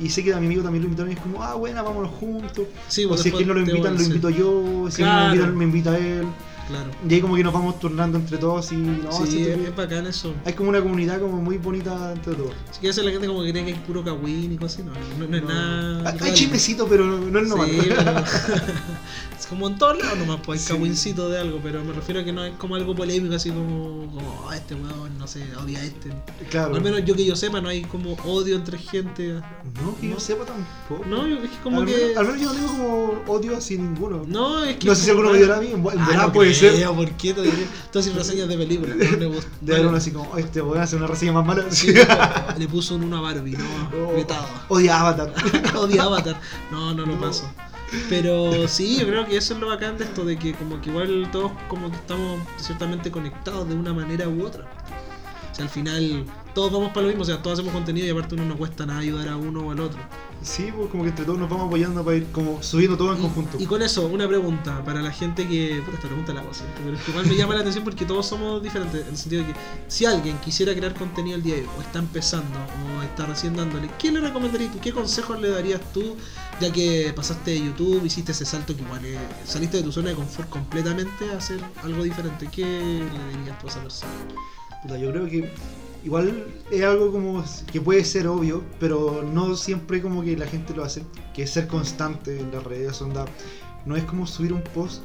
y sé que a mi amigo también lo invitaron y es como, ah, bueno, vámonos juntos. Sí, o pues si es que no lo invitan, lo invito yo. Si Claro. no lo invitan, me invita él. Claro. Y ahí como que nos vamos turnando entre todos y no, sí, es, es bacán eso. hay como una comunidad como muy bonita entre todos. Que a veces la gente como que cree que hay puro kawin y cosas, no, no, no es No. nada. Hay- Hay real. chismecito, pero no, es normal. Sí, es como en todos lados nomás, pues hay Sí. de algo, pero me refiero a que no es como algo polémico, así como, como "Ah, este weón, no sé, odia a este. Claro. Al menos yo que yo sepa, no hay como odio entre gente. No, que yo sepa tampoco. No, yo- es que como al, que. menos, al menos yo no tengo como odio así ninguno. No, es que. No sé si alguno me dio a mí, en Ah, verdad no ser. ¿Por qué? Tú haces reseñas de películas, no. De haber uno así como, "Oye, este voy a hacer una reseña más mala. Sí, le puso un 1 a Barbie, no, Oh. Odia Avatar. Odia Avatar. No, no lo No. paso. Pero sí, yo creo que eso es lo bacán de esto, de que como que igual todos como que estamos ciertamente conectados de una manera u otra. O sea, al final todos vamos para lo mismo, o sea, todos hacemos contenido y aparte no nos cuesta nada ayudar a uno o al otro. Sí, pues como que entre todos nos vamos apoyando para ir como subiendo todo en Y- conjunto. Y, con eso, una pregunta para la gente que. Puta, esta pregunta la hago siempre, pero es que igual me llama la atención porque todos somos diferentes. En el sentido de que si alguien quisiera crear contenido el día de hoy, o está empezando, o está recién dándole, ¿qué le recomendarías tú? ¿Qué consejos le darías tú? Ya que pasaste de YouTube, hiciste ese salto que igual eh, saliste de tu zona de confort completamente a hacer algo diferente. ¿Qué le dirías tú a esa persona? Puta, yo creo que igual es algo como que puede ser obvio, pero no siempre como que la gente lo hace, que es ser constante en las redes, onda, no es como subir un post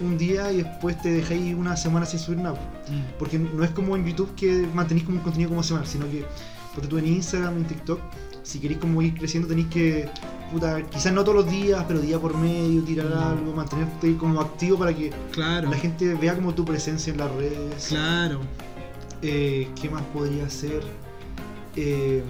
un día y después te dejáis una semana sin subir nada, porque no es como en YouTube que mantenéis como un contenido como semanal, sino que porque tú en Instagram, en TikTok, si queréis como ir creciendo tenéis que, puta, quizás no todos los días, pero día por medio, tirar Mm. algo, mantenerte como activo para que Claro, la gente vea como tu presencia en las redes. claro. Eh, ¿Qué más podría ser? Eh,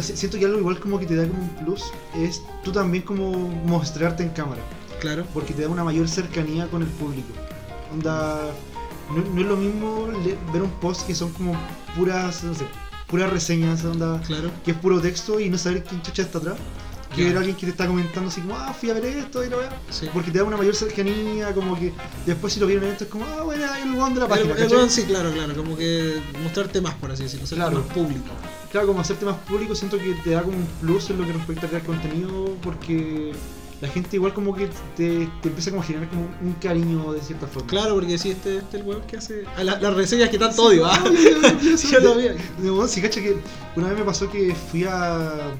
siento que algo igual como que te da como un plus es tú también como mostrarte en cámara, Claro. porque te da una mayor cercanía con el público. Onda, no, no es lo mismo ver un post que son como puras, no sé, puras reseñas, onda, Claro. que es puro texto y no saber quién chucha está atrás. Que ver a alguien que te está comentando así como, ah, fui a ver esto y lo veo. Sí. Porque te da una mayor cercanía, como que después si lo vieron en esto es como, ah, bueno, hay el weón de la página. El- el sí, claro, claro, como que mostrarte más, por así decirlo, ser Claro. más público. claro, como hacerte más público, siento que te da como un plus en lo que respecta a crear contenido, porque la gente igual como que te, te empieza como a generar como un cariño de cierta forma. Claro, porque si este, este el weón que hace. a la- las reseñas que tanto odio, ¿ah? Sí, Yo lo vi. De modo, si cacha que una vez me pasó que fui a.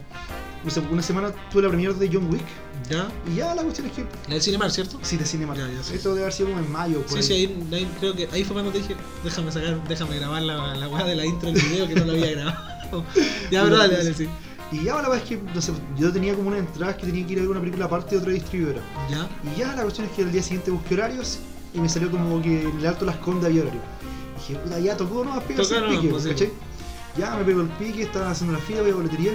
No sé, una semana tuve la premiere de John Wick ¿Ya? y ya la cuestión es que. La del Cinemar, ¿cierto? Sí, de Cinema. Ya, ya, sí. Esto debe haber sido como en mayo. Por Sí, sí, ahí. creo que ahí fue cuando te dije, déjame sacar, déjame grabar la, la weá de la intro del video que no lo había grabado. ya, pero dale, dale, sí. Y ya la verdad es que, no sé, yo tenía como una entrada que tenía que ir a ver una película aparte de otra distribuidora. Ya, Y ya la cuestión es que al día siguiente busqué horarios y me salió como que en el Alto Las Condes había horario. Y dije, puta, ya tocó pegarse Toca el pique, pues. ¿cachai? Ya me pego el pique, estaba haciendo la fila, voy a boletería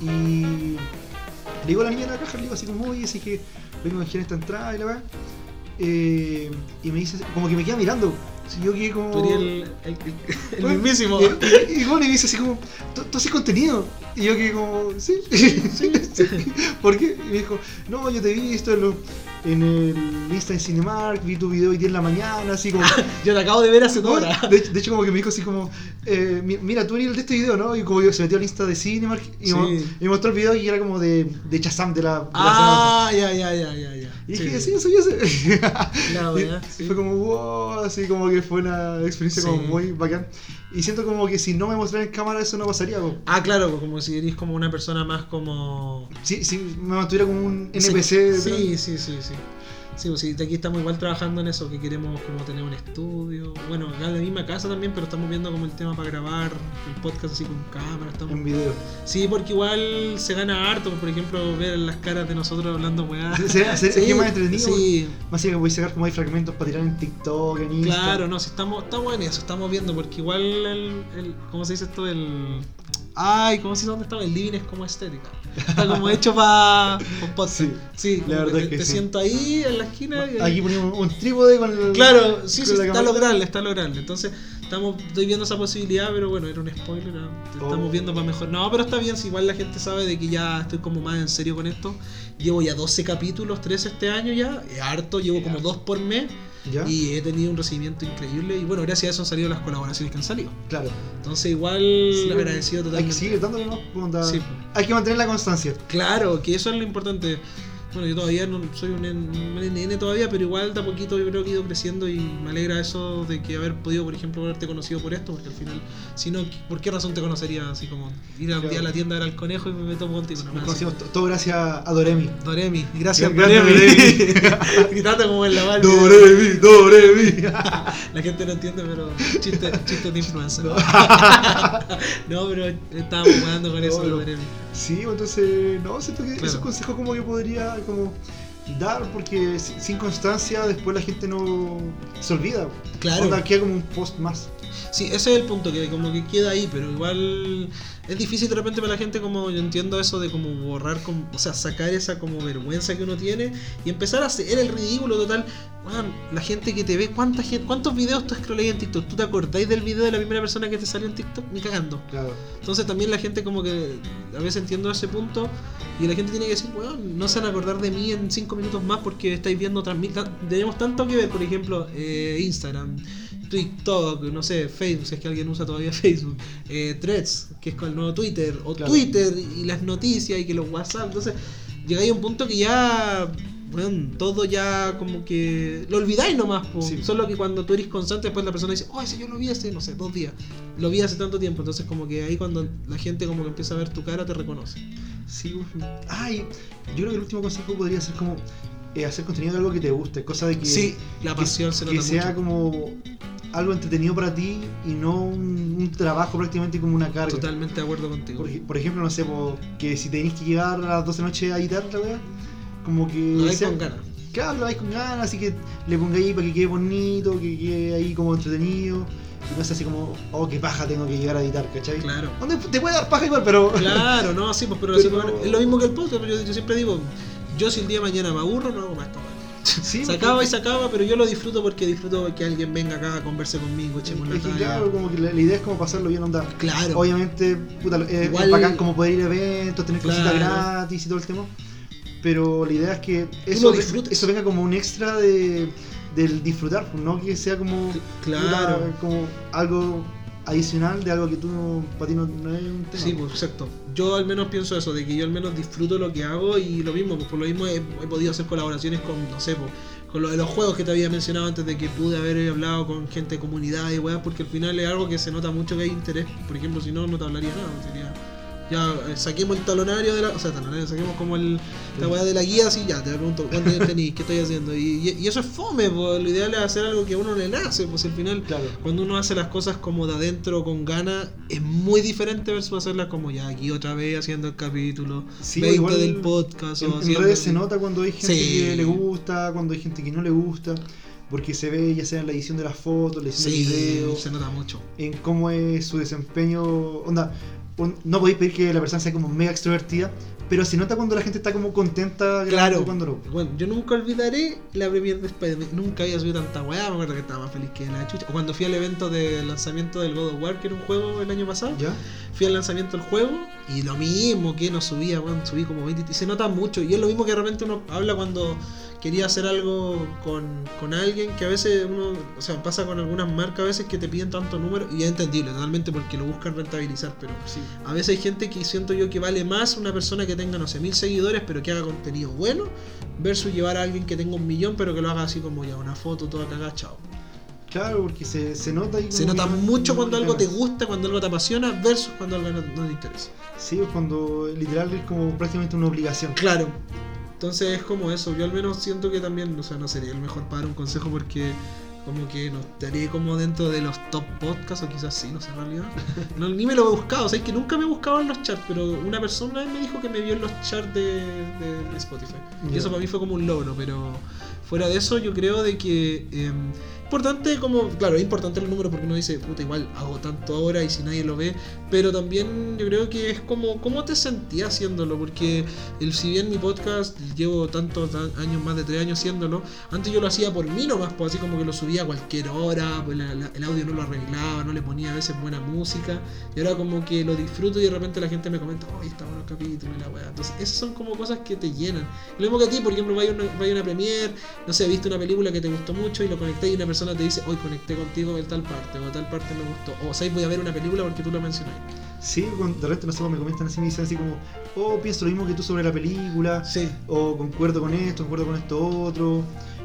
y le digo a la niña de la caja, le digo así como, oye, así que vengo a canjear esta entrada y la verdad. Eh, y me dice, como que me queda mirando. Si yo quedé como. tú eres el, el, el- el Bueno, mismísimo. Y, y, y bueno, y me dice así como, ¿tú, haces contenido? Y yo que como, sí, sí, sí. ¿Por qué? Y me dijo, no, yo te he visto en, lo- en el Insta en Cinemark, vi tu video hoy día en la mañana, así como... Yo te acabo de ver hace dos horas. de, de hecho como que me dijo así como, eh, mi- mira, tú eres el de este video, ¿no? Y como yo se metió al Insta de Cinemark y, Sí. mo- y me mostró el video y era como de, de Chazam de la... de la Ah, ya, ya, ya, ya, ya. Y dije, sí, soy ese. La Y sí. Fue como, wow, así como que fue una experiencia como Sí. muy bacán. Y siento como que si no me mostraran en cámara eso no pasaría. Ah, claro, pues como si eres como una persona más como. Si, si me mantuviera como un Sí, NPC. Sí, sí, sí, sí. Sí, pues sí, de aquí estamos igual trabajando en eso, que queremos como tener un estudio. Bueno, acá en la misma casa también, pero estamos viendo como el tema para grabar el podcast así con cámara. Estamos... En video. Sí, porque igual se gana harto, por ejemplo, ver las caras de nosotros hablando weá. Que es más entretenido. Sí, Más que voy a sacar como hay fragmentos para tirar en TikTok, en Insta. claro, no, si estamos, estamos en eso, estamos viendo, porque igual el, el ¿cómo se dice esto? El... Ay, ¿cómo se dice dónde estaba? El living es como estética. Está como hecho para. Sí, Sí, la verdad te, es que te sí. siento ahí en la esquina y Aquí ponemos un trípode con el. Claro, sí, sí, está cámara. lograble, está lograble. Entonces, estamos, estoy viendo esa posibilidad, pero bueno, era un spoiler. ¿no? Estamos Oh. viendo para mejor. No, pero está bien, si igual la gente sabe de que ya estoy como más en serio con esto. Llevo ya 12 capítulos, 13 este año ya, es harto, llevo como dos por mes ¿Ya? y he tenido un recibimiento increíble. Y bueno, gracias a eso han salido las colaboraciones que han salido. Claro. Entonces, igual Sí, agradecido Hay que totalmente. seguir dándole más. Sí. Hay que mantener la constancia. Claro, que eso es lo importante. Bueno, yo todavía no soy un nene todavía, pero igual de a poquito yo creo que he ido creciendo y me alegra eso de que haber podido, por ejemplo, haberte conocido por esto, porque al final, si no, ¿por qué razón te conocería así como ir a, día a la tienda a ver al conejo y me meto contigo? No, conocimos to- todo gracias a Doremi. Doremi, gracias Doremi. Gritando como en la barra. Doremi, Doremi. La gente no entiende, pero chiste, chiste de influencer. No, pero estábamos jugando con eso No, no. Doremi. Sí, entonces, no, siento que Claro. esos consejos como que podría como dar porque si- sin constancia después la gente no se olvida. Claro. Onda, queda como un post más. Sí, ese es el punto, que como que queda ahí, pero igual es difícil de repente para la gente como yo entiendo eso de como borrar, como, o sea, sacar esa como vergüenza que uno tiene y empezar a hacer el ridículo total. Weón, la gente que te ve, ¿cuánta gente, ¿cuántos videos tú scrolláis en TikTok? ¿Tú te acordáis del video de la primera persona que te salió en TikTok? Ni cagando. Claro. Entonces también la gente como que a veces entiendo ese punto y la gente tiene que decir, weón, no se van a acordar de mí en 5 minutos más porque estáis viendo otras mil... Tenemos tanto que ver, por ejemplo, eh, Instagram, TikTok, no sé, Facebook, si es que alguien usa todavía Facebook, eh, Threads, que es con el nuevo Twitter, o Claro. Twitter y las noticias y que los WhatsApp, entonces llegáis a un punto que ya... Bueno, todo ya como que lo olvidáis nomás, po. Sí. solo que cuando tú eres constante después la persona dice, oh, ese yo lo vi hace, no sé, dos días lo vi hace tanto tiempo, entonces como que ahí cuando la gente como que empieza a ver tu cara te reconoce. Sí. Ay, yo creo que el último consejo podría ser como eh, hacer contenido de algo que te guste, cosa de que, Sí, la que- pasión se que nota sea mucho. como algo entretenido para ti y no un, un trabajo prácticamente como una carga. Totalmente de acuerdo contigo. Por, ej- por ejemplo, no sé, po, que si tenéis que llegar a las 12 de la noche a editar la weá, como que. Lo dais con ganas. Claro, lo vais con ganas, así que le pongáis para que quede bonito, que quede ahí como entretenido. Y no es así como, oh, qué paja tengo que llegar a editar, ¿cachai? Claro. Donde te puede dar paja igual, pero. Claro, no, sí, pues, pero, Pero- así es lo mismo que el podcast, pero yo, yo siempre digo, yo si el día de mañana me aburro, no hago más esta. Sí, Se acaba y se acaba, pero yo lo disfruto porque disfruto que alguien venga acá a converse conmigo, echemos la claro, como que la, la idea es como pasarlo bien, onda. Claro. Obviamente, puta, es, Igual- es bacán como poder ir a eventos, tener cositas Claro. gratis y todo el tema. Pero la idea es que eso, venga como un extra de, del disfrutar, pues, no que sea como, Claro. puta, como algo adicional de algo que tú, para ti no, no es un tema. Sí, pues exacto. Yo al menos pienso eso, de que yo al menos disfruto lo que hago y lo mismo, pues por lo mismo he, podido hacer colaboraciones con, no sé, pues, con lo de los juegos que te había mencionado antes de que pude haber hablado con gente de comunidad y weas, porque al final es algo que se nota mucho que hay interés. Por ejemplo, si no, no te hablaría nada. Sería, ya eh, saquemos el talonario de la. O sea, talonario, saquemos como el, la weá de la guía, así ya, te pregunto, ¿cuánto años tenís? ¿Qué estoy haciendo? Y, y- y eso es fome, pues lo ideal es hacer algo que a uno le nace, pues al final, Claro. cuando uno hace las cosas como de adentro, con ganas, es muy diferente versus hacerlas como ya aquí otra vez haciendo el capítulo, Sí, 20 igual del podcast. En, o en redes se nota cuando hay gente Sí. que le gusta, cuando hay gente que no le gusta, porque se ve ya sea en la edición de las fotos, la edición Sí, del video, se nota mucho. en cómo es su desempeño. Onda, un- no podéis pedir que la persona sea como mega extrovertida, pero se nota cuando la gente está como contenta Claro. cuando. Bueno, yo nunca olvidaré la premiere de Spider-Man. Nunca había subido tanta weá. Me acuerdo que estaba más feliz que la chucha. Cuando fui al evento de lanzamiento del God of War, que era un juego el año pasado. ¿Ya? Fui al lanzamiento del juego y lo mismo que no subía, weón. Subí como 20 y se nota mucho. Y es lo mismo que de repente uno habla cuando quería hacer algo con, con alguien que a veces uno, o sea, pasa con algunas marcas a veces que te piden tanto número y es entendible totalmente porque lo buscan rentabilizar, pero Sí. a veces hay gente que siento yo que vale más una persona que tenga, no sé, mil seguidores, pero que haga contenido bueno, versus llevar a alguien que tenga un millón, pero que lo haga así como ya, una foto toda cagada, chao. Claro, porque se, se nota ahí Se nota mucho cuando algo te gusta, cuando algo te apasiona, versus cuando algo no, no te interesa. Sí, cuando literal es como prácticamente una obligación. Claro. Entonces es como eso. Yo al menos siento que también, o sea, no sería el mejor para dar un consejo porque como que no estaría como dentro de los top podcasts o quizás sí, no sé en realidad. No, ni me lo he buscado, o sea, es que nunca me he buscado en los charts, pero una persona me dijo que me vio en los charts de, de Spotify. Y eso para mí fue como un logro, pero fuera de eso yo creo de que... eh, importante como, claro, es importante el número porque uno dice, puta, igual hago tanto ahora y si nadie lo ve, pero también yo creo que es como, ¿cómo te sentías haciéndolo? Porque el, si bien mi podcast llevo tantos tan- años, más de tres años haciéndolo, antes yo lo hacía por mí nomás, pues así como que lo subía a cualquier hora, pues la- la- el audio no lo arreglaba, no le ponía a veces buena música, y ahora como que lo disfruto y de repente la gente me comenta, oh, está bueno el capítulo y la weá. Entonces, esas son como cosas que te llenan. Lo mismo que a ti, por ejemplo, vaya una, vaya una premiere, no sé, viste una película que te gustó mucho y lo conecté y una persona te dice, hoy conecté contigo en tal parte, o tal parte me gustó, o sabes, voy a ver una película porque tú lo mencionas. Sí, de repente nosotros me comentan así, me dicen así como, oh, pienso lo mismo que tú sobre la película, Sí, o concuerdo con esto, concuerdo con esto otro,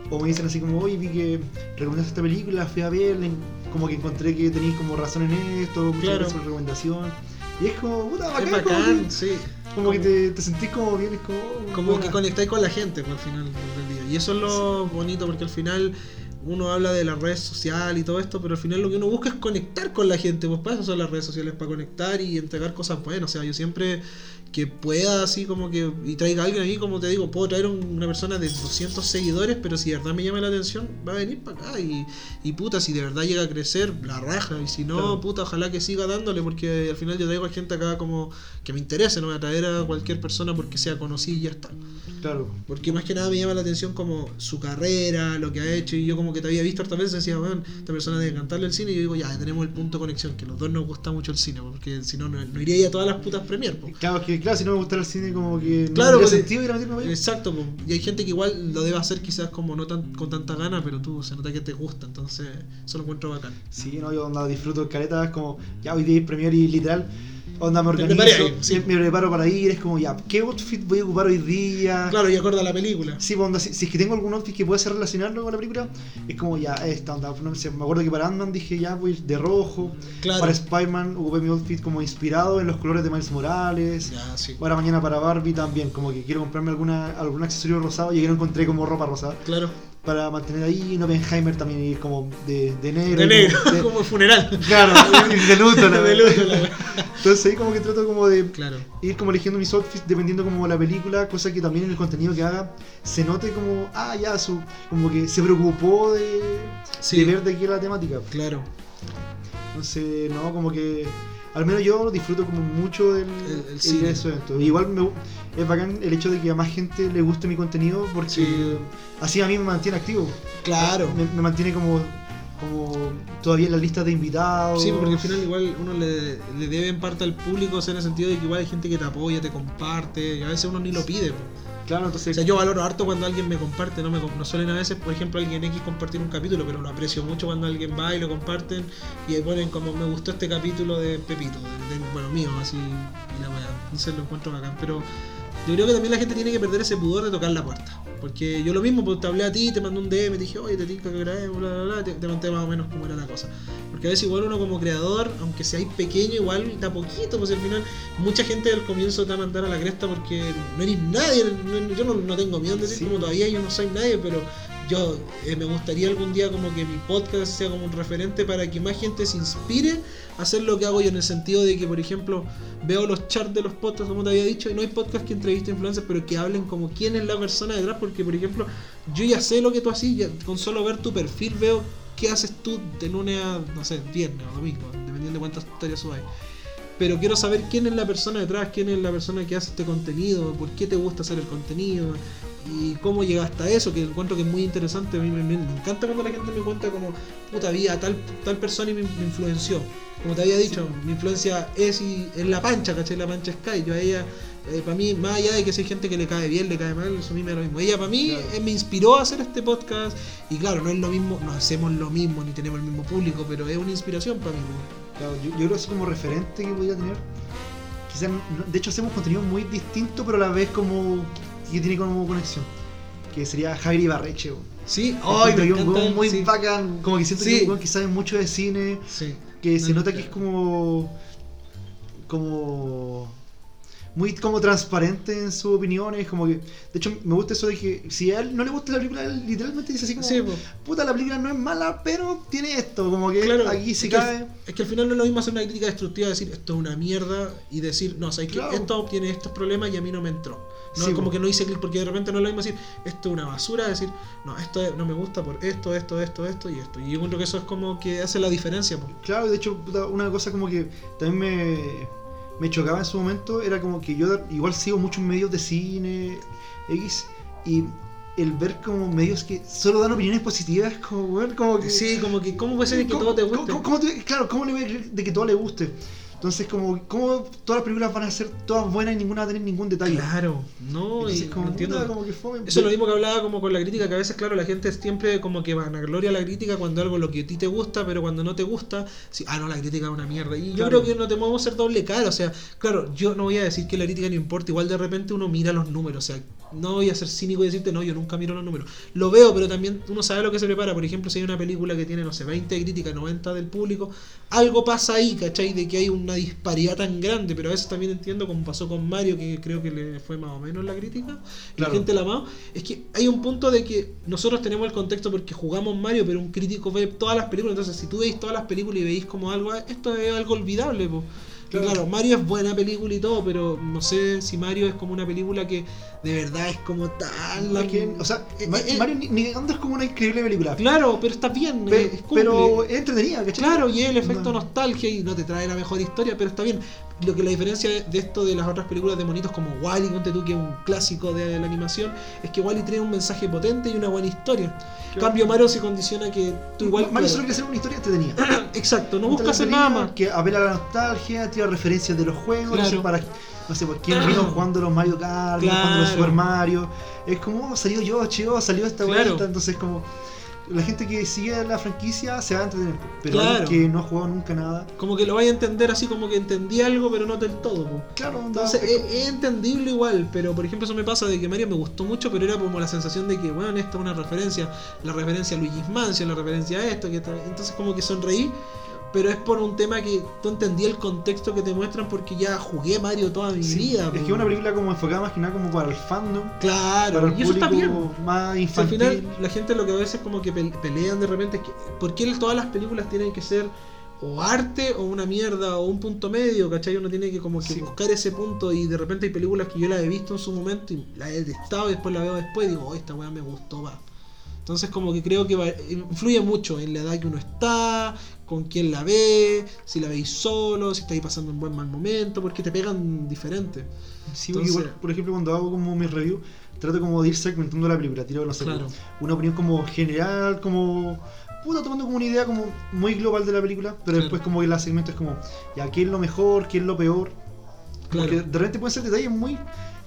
o me dicen así como, oye, vi que recomendaste esta película, fui a verla, como que encontré que tenéis como razón en esto, muchas Claro. gracias por la recomendación, y es como, puta, bacán, es como bacán, que- sí. como que te, te sentís como bien, es como, Como buena. que conectáis con la gente pues, al final del día. Y eso es lo bonito porque al final uno habla de las redes sociales y todo esto, pero al final lo que uno busca es conectar con la gente. Pues para eso son las redes sociales, para conectar y entregar cosas buenas. O sea, yo siempre que pueda así como que y traiga a alguien ahí, como te digo, puedo traer un- una persona de 200 seguidores, pero si de verdad me llama la atención, va a venir para acá y, y puta, si de verdad llega a crecer, la raja, y si no, Claro. puta, ojalá que siga dándole, porque al final yo traigo a gente acá como que me interese, no voy a traer a cualquier persona porque sea conocida y ya está. Claro, Porque más que nada me llama la atención como su carrera, lo que ha hecho, y yo como que te había visto hartas veces decía, bueno, esta persona debe encantarle el cine, y yo digo, ya, tenemos el punto de conexión, que los dos nos gusta mucho el cine, porque si no, no, no iría a todas las putas premier, po. claro, es que claro, si no me gustara el cine como que no Claro, porque- sentido ir a meterme. Exacto, po. y hay gente que igual lo debe hacer quizás como no tan, con tanta gana, pero tú se nota que te gusta, entonces eso lo encuentro bacán. Sí, no, yo onda, disfruto caretas como, ya hoy día premier y literal, onda, me organizo, sí. me, preparo para ir, es como, ya, ¿qué outfit voy a ocupar hoy día? Claro, y acorda la película. Sí, pues, onda, si, si es que tengo algún outfit que pueda ser relacionarlo con la película, es como ya, esta onda. No sé, me acuerdo que para Ant-Man dije ya voy de rojo. Claro. Para Spider-Man ocupé mi outfit como inspirado en los colores de Miles Morales. Ya, sí. Ahora mañana para Barbie también, como que quiero comprarme alguna, algún accesorio rosado y que no encontré como ropa rosada. Claro. Para mantener ahí, en Oppenheimer también ir como de, de negro. De negro, como como funeral. Claro, de luto, la De luto, la. Entonces ahí como que trato como de Claro. ir como eligiendo mis outfits dependiendo como la película, cosa que también en el contenido que haga se note como, ah, ya, su, como que se preocupó de, Sí. de ver de qué era la temática. Claro. Entonces, no, como que al menos yo disfruto como mucho del El- el ir cine. eventos. Igual me, es bacán el hecho de que a más gente le guste mi contenido porque Sí. así a mí me mantiene activo. Claro. Me, me mantiene como, como todavía en la lista de invitados. Sí, porque al final igual uno le, le debe en parte al público, o sea, en el sentido de que igual hay gente que te apoya, te comparte, y a veces uno ni lo pide. Claro, entonces. O sea, yo valoro harto cuando alguien me comparte, no me no suelen a veces, por ejemplo, alguien X compartir un capítulo, pero lo aprecio mucho cuando alguien va y lo comparten y ponen como me gustó este capítulo de Pepito, de- de- bueno, mío, así, y la weá. Entonces lo encuentro bacán. Pero yo creo que también la gente tiene que perder ese pudor de tocar la puerta. Porque yo lo mismo, pues te hablé a ti, te mandé un DM, te dije, oye, te tinca que grabemos, bla, bla, bla, te, te conté más o menos cómo era la cosa. Porque a veces igual uno como creador, aunque seáis pequeño, igual da poquito, pues al final mucha gente al comienzo te va a mandar a la cresta porque no eres nadie, no- yo no, no tengo miedo de decir Sí. como todavía yo no soy nadie, pero yo eh, me gustaría algún día como que mi podcast sea como un referente para que más gente se inspire a hacer lo que hago yo en el sentido de que por ejemplo veo los charts de los podcasts como te había dicho y no hay podcast que entrevisten influencers pero que hablen como quién es la persona detrás porque por ejemplo yo ya sé lo que tú haces con solo ver tu perfil veo qué haces tú de lunes a no sé viernes o domingo dependiendo de cuántas historias subáis pero quiero saber quién es la persona detrás, quién es la persona que hace este contenido, por qué te gusta hacer el contenido y cómo llegaste a eso, que encuentro que es muy interesante. A mí me, me- me encanta cuando la gente me cuenta como, puta vida, tal, tal persona y me, me influenció. Como te había dicho, mi influencia es, y, es la pancha, ¿cachai? La pancha Sky. Yo a ella, para mí, más allá de que si hay gente que le cae bien, le cae mal, eso a mí me da lo mismo. Ella para mí Claro. eh, me inspiró a hacer este podcast y claro, no es lo mismo, no hacemos lo mismo, ni tenemos el mismo público, pero es una inspiración para mí. Claro, yo, yo creo que es como referente que podría tener. Quizás, de hecho, hacemos contenido muy distinto, pero a la vez como que tiene como conexión. Que sería Javier Ibarreche. Sí, Ay, me un él, muy sí. bacán. Como que siento Sí. que es un que sabe mucho de cine. Sí. Que se No, nota no, que es como. como. Muy como transparente en sus opiniones. Como que. De hecho, me gusta eso de que si a él no le gusta la película, él literalmente dice así como. Sí. Puta, la película no es mala, pero tiene esto. Como que Claro, aquí se es que, cae. al, es que al final no es lo mismo hacer una crítica destructiva, decir esto es una mierda y decir, no, sabes Claro. que esto tiene estos problemas y a mí no me entró. No Sí, como po. que no hice clic porque de repente no es lo mismo decir esto es una basura, decir, no, esto es- no me gusta por esto, esto, esto, esto y esto. Y yo encuentro que eso es como que hace la diferencia. po. Claro, de hecho, una cosa como que también me, me chocaba en su momento era como que yo igual sigo muchos medios de cine X y el ver como medios que solo dan opiniones positivas, como, weón, como que. Sí, como que, ¿cómo puede ser que ¿Cómo- todo te guste? cómo- cómo te- claro, ¿cómo le voy a creer de que todo le guste? Entonces, como, ¿cómo todas las películas van a ser todas buenas y ninguna va a tener ningún detalle? Claro, no, Entonces, y como, no entiendo. puta, como que fome. Eso es lo mismo que hablaba como con la crítica, que a veces, claro, la gente siempre como que vanagloria la crítica cuando algo lo que a ti te gusta, pero cuando no te gusta, sí, ah, no, la crítica es una mierda. Y yo creo que no te podemos ser doble cara, o sea, claro, yo no voy a decir que la crítica no importa, igual de repente uno mira los números, o sea, no voy a ser cínico y decirte, no, yo nunca miro los números. Lo veo, pero también uno sabe lo que se prepara. Por ejemplo, si hay una película que tiene, no sé, 20 de crítica, 90 del público, algo pasa ahí, ¿cachai? De que hay una disparidad tan grande, pero a veces también entiendo como pasó con Mario, que creo que le fue más o menos la crítica, Claro. la gente la amó. Es que hay un punto de que nosotros tenemos el contexto porque jugamos Mario, pero un crítico ve todas las películas, entonces si tú veis todas las películas y veis como algo, "Ah, esto es algo olvidable, po". Y Claro. Claro. Mario es buena película y todo, pero no sé si Mario es como una película que de verdad es como tan... Que, o sea, Eh, eh, Mario ni, es como una increíble película. Claro, pero está bien, Pe- eh, es pero es entretenida, ¿cachai? Claro, y el efecto No. nostalgia y no te trae la mejor historia, pero está bien. Lo que la diferencia de esto de las otras películas de monitos como Wally, ponte tú que es un clásico de la animación, es que Wally trae un mensaje potente y una buena historia. En Claro. cambio Mario se condiciona que tú igual Mario claro, solo quiere hacer una historia entretenida. Exacto, no busca hacer nada más. Que apela a la nostalgia, tira referencias de los juegos, Claro. para, no sé, quién vino jugando los Mario Kart, vino jugando los Claro. Super Mario. Es como, oh, salió Yoshi, oh, salió esta Claro. vuelta, entonces como... La gente que sigue la franquicia se va a entretener, pero Claro. que no ha jugado nunca nada, Como que lo vaya a entender así como que entendí algo, pero no del todo. po. claro, Entonces es es, entendible igual, pero por ejemplo eso me pasa de que Mario me gustó mucho, pero era como la sensación de que, bueno, esta es una referencia, la referencia a Luigi's Mansion, la referencia a esto, que entonces como que sonreí, pero es por un tema que tú entendí el contexto que te muestran porque ya jugué Mario toda mi sí, vida. es po. que es una película como enfocada más que nada como para el fandom, Claro, para el y eso está bien. más Si al infantil. final la gente lo que a veces como que pe- pelean de repente es que ¿por qué todas las películas tienen que ser o arte o una mierda o un punto medio, ¿cachai? Uno tiene que como que Sí. buscar ese punto y de repente hay películas que yo las he visto en su momento y las he detestado y después la veo después y digo, oh, esta weá me gustó, va. Entonces como que creo que va- influye mucho en la edad que uno está, con quién la ve, si la veis solo, si estáis pasando un buen mal momento, porque te pegan diferente. Sí, Entonces- igual, por ejemplo, cuando hago como mis reviews, trato como de ir segmentando la película, tiro, no sé, Claro. una opinión como general, como puta, tomando como una idea como muy global de la película, pero Claro. después como que la segmento es como, ya, ¿qué es lo mejor? ¿Qué es lo peor? Claro. Porque de repente pueden ser detalles muy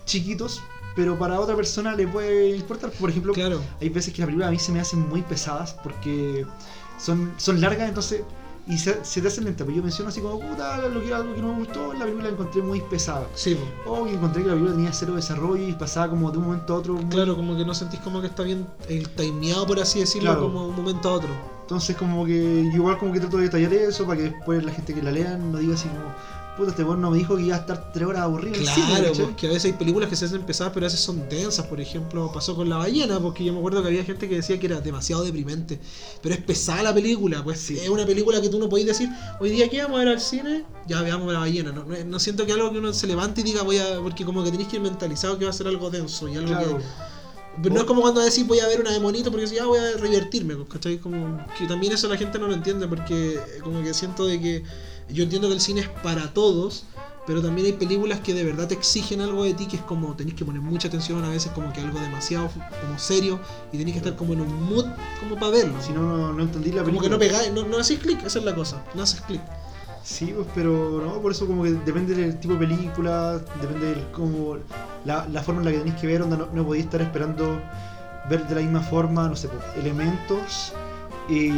chiquitos, pero para otra persona le puede importar. Por ejemplo, Claro. hay veces que las películas a mí se me hacen muy pesadas porque son, son largas, entonces. Y se, se te hacen lentas. Pero yo menciono así como, puta, lo que, algo que no me gustó, la película la encontré muy pesada. Sí. O que encontré que la película tenía cero desarrollo y pasaba como de un momento a otro. muy- Claro, como que no sentís como que está bien el timeado, por así decirlo, Claro. como de un momento a otro. Entonces como que igual como que trato de detallar eso para que después la gente que la lean no diga así como, puta, este weón no me dijo que iba a estar tres horas aburrido cine, Claro, ¿cachai? porque a veces hay películas que se hacen pesadas, pero a veces son densas. Por ejemplo, pasó con La Ballena, porque yo me acuerdo que había gente que decía que era demasiado deprimente. Pero es pesada la película, pues Sí. es una película que tú no podés decir, hoy día ¿qué vamos a ver al cine? Ya veamos La Ballena. No, no, no siento que algo que uno se levante y diga, voy a. Porque como que tenéis que ir mentalizado que va a ser algo denso y algo Claro. que. Pero no es como cuando decís voy a ver una de monito porque si ya voy a divertirme, pues, ¿cachai? Como que también eso la gente no lo entiende porque eh, como que siento de que yo entiendo que el cine es para todos, pero también hay películas que de verdad te exigen algo de ti que es como tenés que poner mucha atención a veces como que algo demasiado como serio y tenés que estar como en un mood como para verlo. Si no, no, no entendí la como película. que no pegáis, no, no haces clic, esa es la cosa, no haces clic. Sí, pues, pero no, por eso como que depende del tipo de película, depende del como la, la forma en la que tenéis que ver, onda no, no podéis estar esperando ver de la misma forma, no sé, pues, elementos y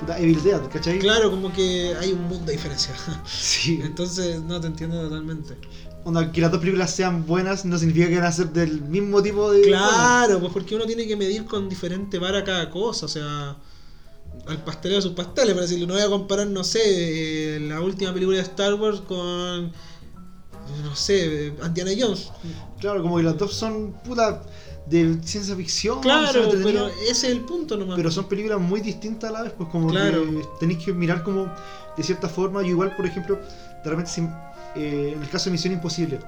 puta, Evil Dead, ¿cachai? Claro, como que hay un mundo de diferencia. Sí. Entonces, no te entiendo totalmente. Onda, que las dos películas sean buenas no significa que van a ser del mismo tipo de. Claro, pues porque uno tiene que medir con diferente vara cada cosa, o sea, al pastelero sus pasteles, por decirlo. No voy a comparar, no sé, eh, la última película de Star Wars con, no sé, Indiana Jones. Claro, como que las dos son puta de ciencia ficción. Claro, pero ese es el punto nomás. pero son películas muy distintas a la vez, pues como Claro. que tenéis que mirar como de cierta forma. Yo igual, por ejemplo, de repente si- eh, en el caso de Misión Imposible,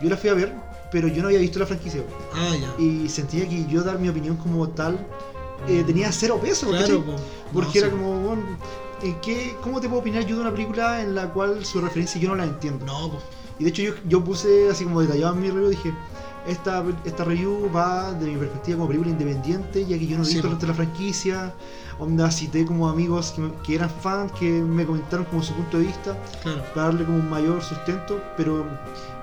yo la fui a ver, pero yo no había visto la franquicia. Ah, ya. Y sentía que yo dar mi opinión como tal eh, tenía cero peso, Claro, po. Porque No, era sí. como, bueno, ¿en qué, ¿cómo te puedo opinar yo de una película en la cual su referencia yo no la entiendo? No. Y de hecho yo, yo puse así como detallado en mi review, dije, esta, esta review va de mi perspectiva como película independiente, ya que yo no he Sí, visto po. el resto de la franquicia. Onda, cité como amigos que, me- que eran fans, que me comentaron como su punto de vista, Claro. para darle como un mayor sustento, pero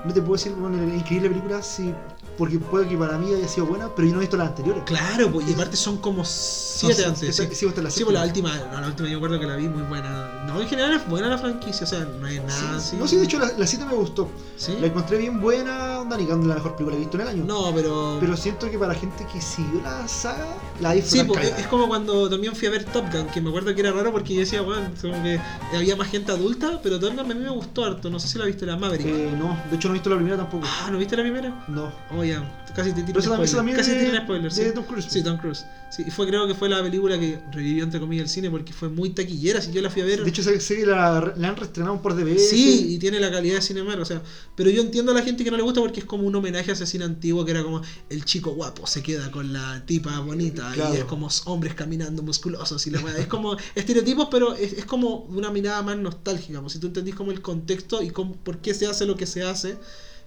no te puedo decir, bueno, es increíble película, sí, porque puede que para mí haya sido buena, pero yo no he visto las anteriores. Claro, pues, y aparte son como siete Son- antes. esta- sí. sí, esta es la Sí, pues la última, no, la última yo me acuerdo que la vi muy buena. No, en general es buena la franquicia, o sea, no hay nada Sí, así. No, sí, de hecho la, la 7 me gustó. ¿Sí? La encontré bien buena, onda, ni la mejor película que he visto en el año. No, pero. Pero siento que para gente que siguió la saga, la Sí, disfrutan pues, caleta. es como cuando también fui a ver Top Gun, que me acuerdo que era raro porque yo decía, bueno, como que había más gente adulta, pero Top Gun a mí me gustó harto. No sé si la viste la Maverick. Eh, no, de hecho no he visto la primera tampoco. Ah, ¿no viste la primera? No. Oh, ya, casi te Pero tiro esa también- también Casi de- te tiro spoilers, de sí. Tom Cruise. Sí, Tom Cruise. Sí, y fue, creo que fue la película que revivió entre comillas el cine porque fue muy taquillera, si yo la fui a ver. De hecho que la, la han reestrenado de veces. Sí, y tiene la calidad de Cinemark, o sea, pero yo entiendo a la gente que no le gusta porque es como un homenaje a ese cine antiguo que era como el chico guapo se queda con la tipa bonita Claro. y es como hombres caminando musculosos y la. Es como estereotipos, pero es, es como una mirada más nostálgica, pues, si tú entendís como el contexto y cómo, por qué se hace lo que se hace.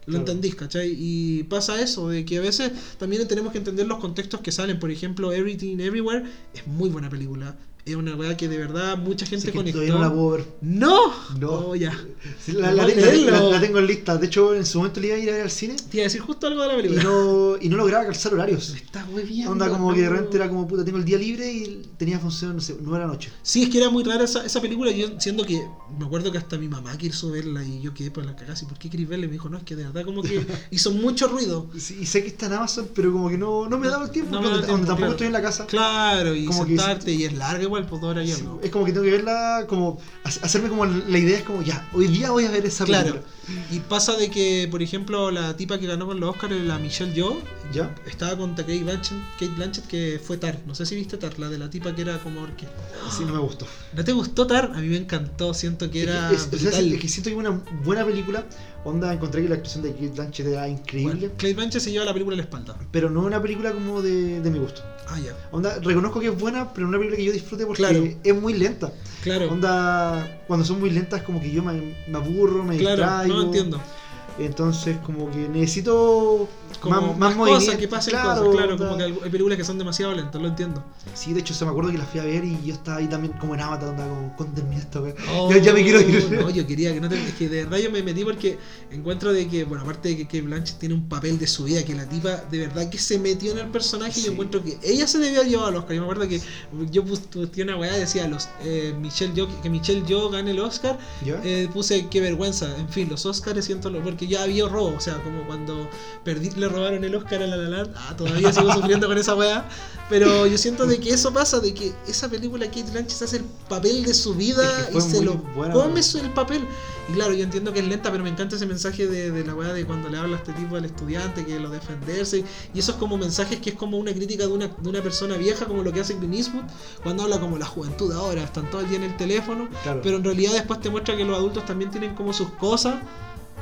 Lo Claro. entendís, ¿cachai? Y pasa eso, de que a veces también tenemos que entender los contextos que salen. Por ejemplo, Everything Everywhere es muy buena película. Es una weá que de verdad mucha gente que conectó. no la puedo ver. ¡No! No. Oh, ya. Sí, la, la- la- la- tengo en lista. De hecho, en su momento le iba a ir a ver al cine Te iba a decir justo algo de la y película. no, y no lograba calzar horarios. Me estás hueviando. Onda como que de repente era como puta, tengo el día libre y tenía función, no sé, 9 de la noche. Sí, es que era muy rara esa, esa película. Yo siendo que me acuerdo que hasta mi mamá quiso verla y yo quedé por la cagada. ¿Y por qué querés verla? Y me dijo, no, es que de verdad como que hizo mucho ruido. Sí, y sé que está en Amazon, pero como que no, no me daba el tiempo, No me donde, tiempo, donde tampoco claro. estoy en la casa. Claro, y Como que sentarte y es larga igual, pues dos horas y Sí, algo. es como que tengo que verla, como ha- hacerme como la idea es como ya, hoy día voy a ver esa Claro. película. Y pasa de que, por ejemplo, la tipa que ganó con los Oscars, la Michelle Yeoh, ¿Ya? estaba con Kate Blanchett, Kate Blanchett, que fue Tar. No sé si viste Tar, la de la tipa que era como orquesta. Sí, no me gustó. ¿No te gustó Tar? A mí me encantó, siento que era es, que- es- es que siento que una buena película. Onda, encontré que la actuación de Kate Blanchett era increíble, Bueno, Kate Blanchett se lleva la película a la espalda. pero no una película como de, de mi gusto. Ah, ya. Onda, reconozco que es buena, pero una película que yo disfrute porque Claro. es muy lenta. Claro. Onda, cuando son muy lentas, como que yo me, me aburro, me Claro, distraigo. no entiendo. Entonces, como que necesito como Más- más más, cosas, que pasen claro, cosas, claro, como que hay películas que son demasiado lentas, lo entiendo. Sí, de hecho, se me acuerdo que la fui a ver y yo estaba ahí también como en Avatar, andaba como, ¿cuándo termina esta wea? Oh, ya, ya me quiero ir. No, yo quería que no te. Es que de verdad yo me metí porque encuentro de que, bueno, aparte de que Kate Blanchett tiene un papel de su vida, que la tipa de verdad que se metió en el personaje, Sí. yo encuentro que ella se debió llevar al Oscar. Yo me acuerdo que yo puse una weá decía los eh, Michelle Yeoh- que Michelle Yo gane el Oscar. Eh, puse qué vergüenza, en fin, los Oscars siento lo- porque ya había robo, o sea, como cuando perdí, le robaron el Oscar a La La Land, ah, todavía sigo sufriendo con esa weá, pero yo siento de que eso pasa, de que esa película Kate Blanchett hace el papel de su vida Es que y se lo buena, come su- el papel. Y claro, yo entiendo que es lenta, pero me encanta ese mensaje de, de la weá de cuando le habla a este tipo al estudiante, que lo defenderse, y esos como mensajes que es como una crítica de una, de una persona vieja, como lo que hace Clint Eastwood, cuando habla como la juventud ahora, están todo el día en el teléfono, Claro. pero en realidad después te muestra que los adultos también tienen como sus cosas,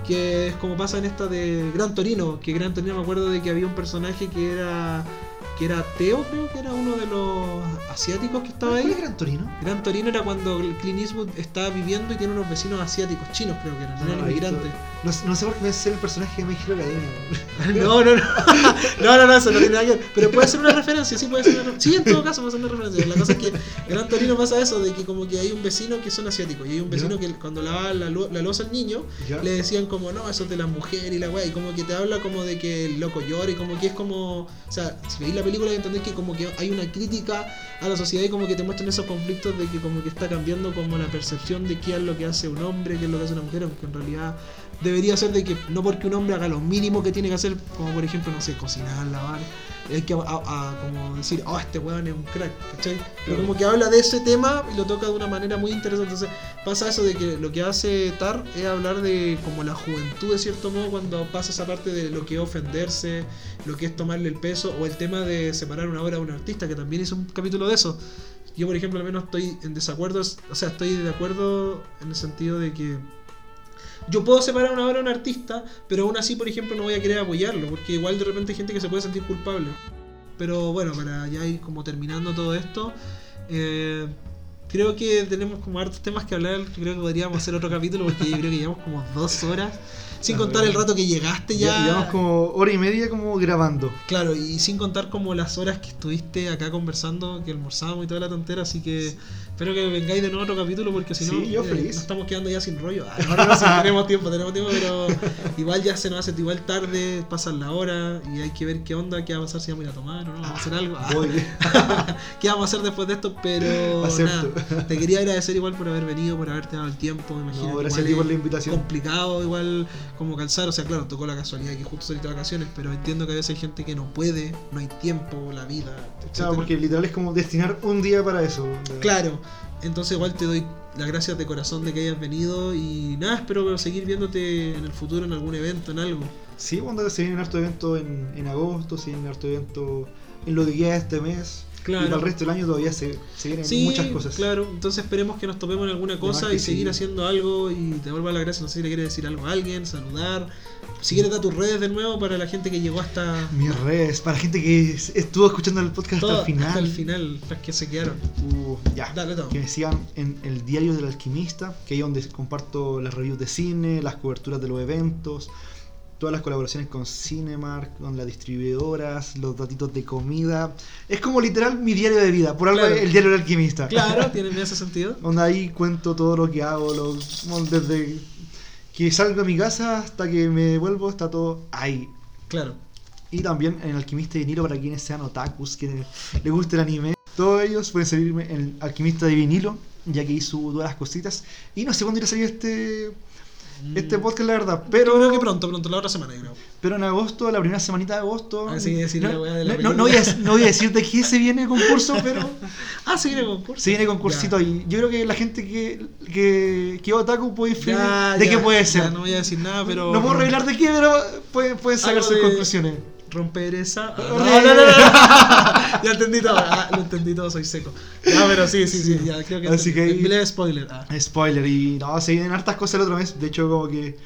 que es como pasa en esta de Gran Torino, que Gran Torino me acuerdo de que había un personaje que era que era Teo, creo que era uno de los asiáticos que estaba ¿Cuál ahí. es Gran Torino? Gran Torino era cuando Clint Eastwood estaba viviendo y tiene unos vecinos asiáticos, chinos creo que eran, eran No, ahí inmigrantes. No, sé- no sé por qué pensé en el personaje de My Hero Academia. No, no, no. No, no, no, eso no tiene nada que ver. Pero puede ser una referencia, sí puede ser una referencia. Sí, en todo caso puede ser una referencia. La cosa es que Gran Torino pasa eso, de que como que hay un vecino que son asiáticos y hay un vecino Ya. que cuando lava la, la loza al niño, ¿Ya? le decían como, no, eso es de la mujer y la weá, y como que te habla como de que el loco llora y como que es como, o sea, si veis la película entendés que como que hay una crítica a la sociedad y como que te muestran esos conflictos de que como que está cambiando como la percepción de qué es lo que hace un hombre, qué es lo que hace una mujer, aunque en realidad debería ser de que no porque un hombre haga lo mínimo que tiene que hacer, como por ejemplo, no sé, cocinar, lavar, hay que a- a- a como decir, oh, este weón es un crack, ¿cachai? Pero como que habla de ese tema y lo toca de una manera muy interesante. Entonces pasa eso de que lo que hace Tar es hablar de como la juventud de cierto modo cuando pasa esa parte de lo que es ofenderse, lo que es tomarle el peso o el tema de separar una obra de un artista, que también hizo un capítulo de eso. Yo, por ejemplo, al menos estoy en desacuerdo, o sea, estoy de acuerdo en el sentido de que yo puedo separar una obra de un artista, pero aún así, por ejemplo, no voy a querer apoyarlo, porque igual de repente hay gente que se puede sentir culpable. Pero bueno, para ya ir como terminando todo esto, eh, creo que tenemos como hartos temas que hablar. Creo que podríamos hacer otro capítulo, porque yo creo que llevamos como dos horas, sin contar el rato que llegaste ya. Ya llevamos como hora y media como grabando. Claro, y sin contar como las horas que estuviste acá conversando, que almorzamos y toda la tontera, así que espero que vengáis de nuevo a otro capítulo porque si no, Sí, yo eh, feliz. nos estamos quedando ya sin rollo. Ah, no, no, no, sí, tenemos tiempo, tenemos tiempo, pero igual ya se nos hace igual tarde, pasan la hora y hay que ver qué onda, qué va a pasar si vamos a ir a tomar o no, vamos a hacer algo. Ah. ¿Qué vamos a hacer después de esto? Pero Acepto. nada, te quería agradecer igual por haber venido, por haberte dado el tiempo, imagino. Gracias a ti por la invitación. complicado igual como calzar, o sea, claro, tocó la casualidad que justo saliste de vacaciones, pero entiendo que a veces hay gente que no puede, no hay tiempo, la vida, etc. Claro, porque literal es como destinar un día para eso. Claro, entonces igual te doy las gracias de corazón de que hayas venido y nada, espero seguir viéndote en el futuro en algún evento, en algo. Sí, cuando se vienen harto evento en, en agosto, se vienen harto evento en lo que queda de este mes. Claro. Y para el resto del año todavía se, se vienen Sí, muchas cosas. claro, entonces esperemos que nos topemos en alguna cosa y seguir sí. haciendo algo y te vuelvo a las gracias, no sé si le quieres decir algo a alguien, saludar. Si quieres dar tus redes de nuevo para la gente que llegó hasta, Mis redes, para la gente que es- estuvo escuchando el podcast todo- hasta el final. hasta el final, las que se quedaron. Uh, ya. Dale, todo. Que me sigan en el diario del alquimista, que ahí es donde comparto las reviews de cine, las coberturas de los eventos, todas las colaboraciones con Cinemark, con las distribuidoras, los datitos de comida. Es como literal mi diario de vida, por algo Claro. el diario del alquimista. Claro, tiene hace sentido. Donde ahí cuento todo lo que hago, desde que salgo de mi casa hasta que me devuelvo, está todo ahí. Claro. Y también en Alquimista de Vinilo para quienes sean otakus, quienes les guste el anime. Todos ellos pueden seguirme en Alquimista de Vinilo, ya que subo todas las cositas. Y no sé cuándo irá a salir este, este Mm. podcast, la verdad. Pero creo que pronto, pronto, la otra semana, yo creo. pero en agosto, la primera semanita de agosto. Ah, sí, decir no, la de la no- no- no voy a, no voy a decir de qué se viene el concurso, pero Ah, se viene concurso. se viene concursito Ya. ahí. Yo creo que la gente que, que, que otaku puede Ya, de ya, qué puede ser. no voy a decir nada, pero. No puedo revelar de qué, pero pueden, pueden sacar sus de- conclusiones. Romper esa. Ah, No, no, no, no. ya entendí todo. Ah, lo entendí todo, soy seco. Ya, pero sí, sí, sí. Ya creo que. Así que spoiler. Ah. Spoiler, y no, se vienen hartas cosas el otro mes. De hecho, como que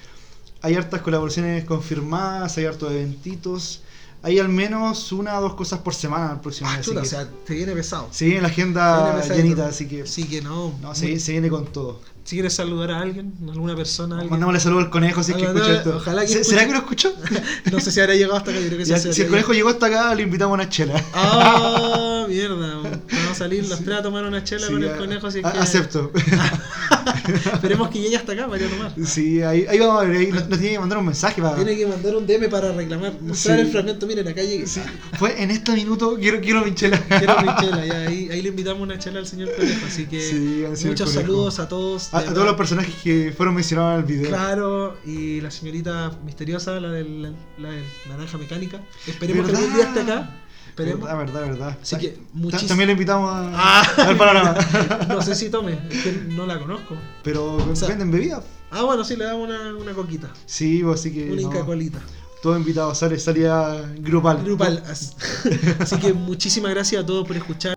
hay hartas colaboraciones confirmadas, hay hartos eventitos. hay al menos una o dos cosas por semana el próximo Ah, mes. chuta, o que sea, te viene pesado. se viene la agenda viene llenita, así que Así que no. no, se, se viene con todo. Si quieres saludar a alguien, alguna persona, alguien. Mandámosle saludos al conejo si es que escucha no, esto. ojalá que ¿Se- escuche. ¿Será que lo escuchó? No sé si habrá llegado hasta acá, yo creo que Ya, sí. si el conejo llegó hasta acá, le invitamos una chela. Ah, mierda. A salir los tres a tomar una chela Sí, con el a- conejo, así a- que. Acepto. Esperemos que llegue hasta acá para yo tomar. Sí, ahí, ahí vamos a ver. Ahí nos, nos tiene que mandar un mensaje para. Tiene que mandar un DM para reclamar. Mostrar Sí. el fragmento. Miren, acá llegué. Sí, fue en este minuto, quiero, quiero mi chela. Quiero mi chela. Ya, ahí, ahí le invitamos una chela al señor conejo. Así que muchos saludos a todos. A, a todos los personajes que fueron mencionados en el video. Claro, y la señorita misteriosa, la del, la del naranja mecánica. Esperemos que algún día esté acá. Esperemos. Verdad, verdad, verdad. Así que muchis- También le invitamos a, Ah. al panorama. No sé si tome, es que no la conozco. Pero sea- venden bebidas. Ah, bueno, sí, le damos una, una coquita. Sí, así que. Una no, Inca Colita. Todos invitados, sale salida grupal. Grupal. Así que muchísimas gracias a todos por escuchar.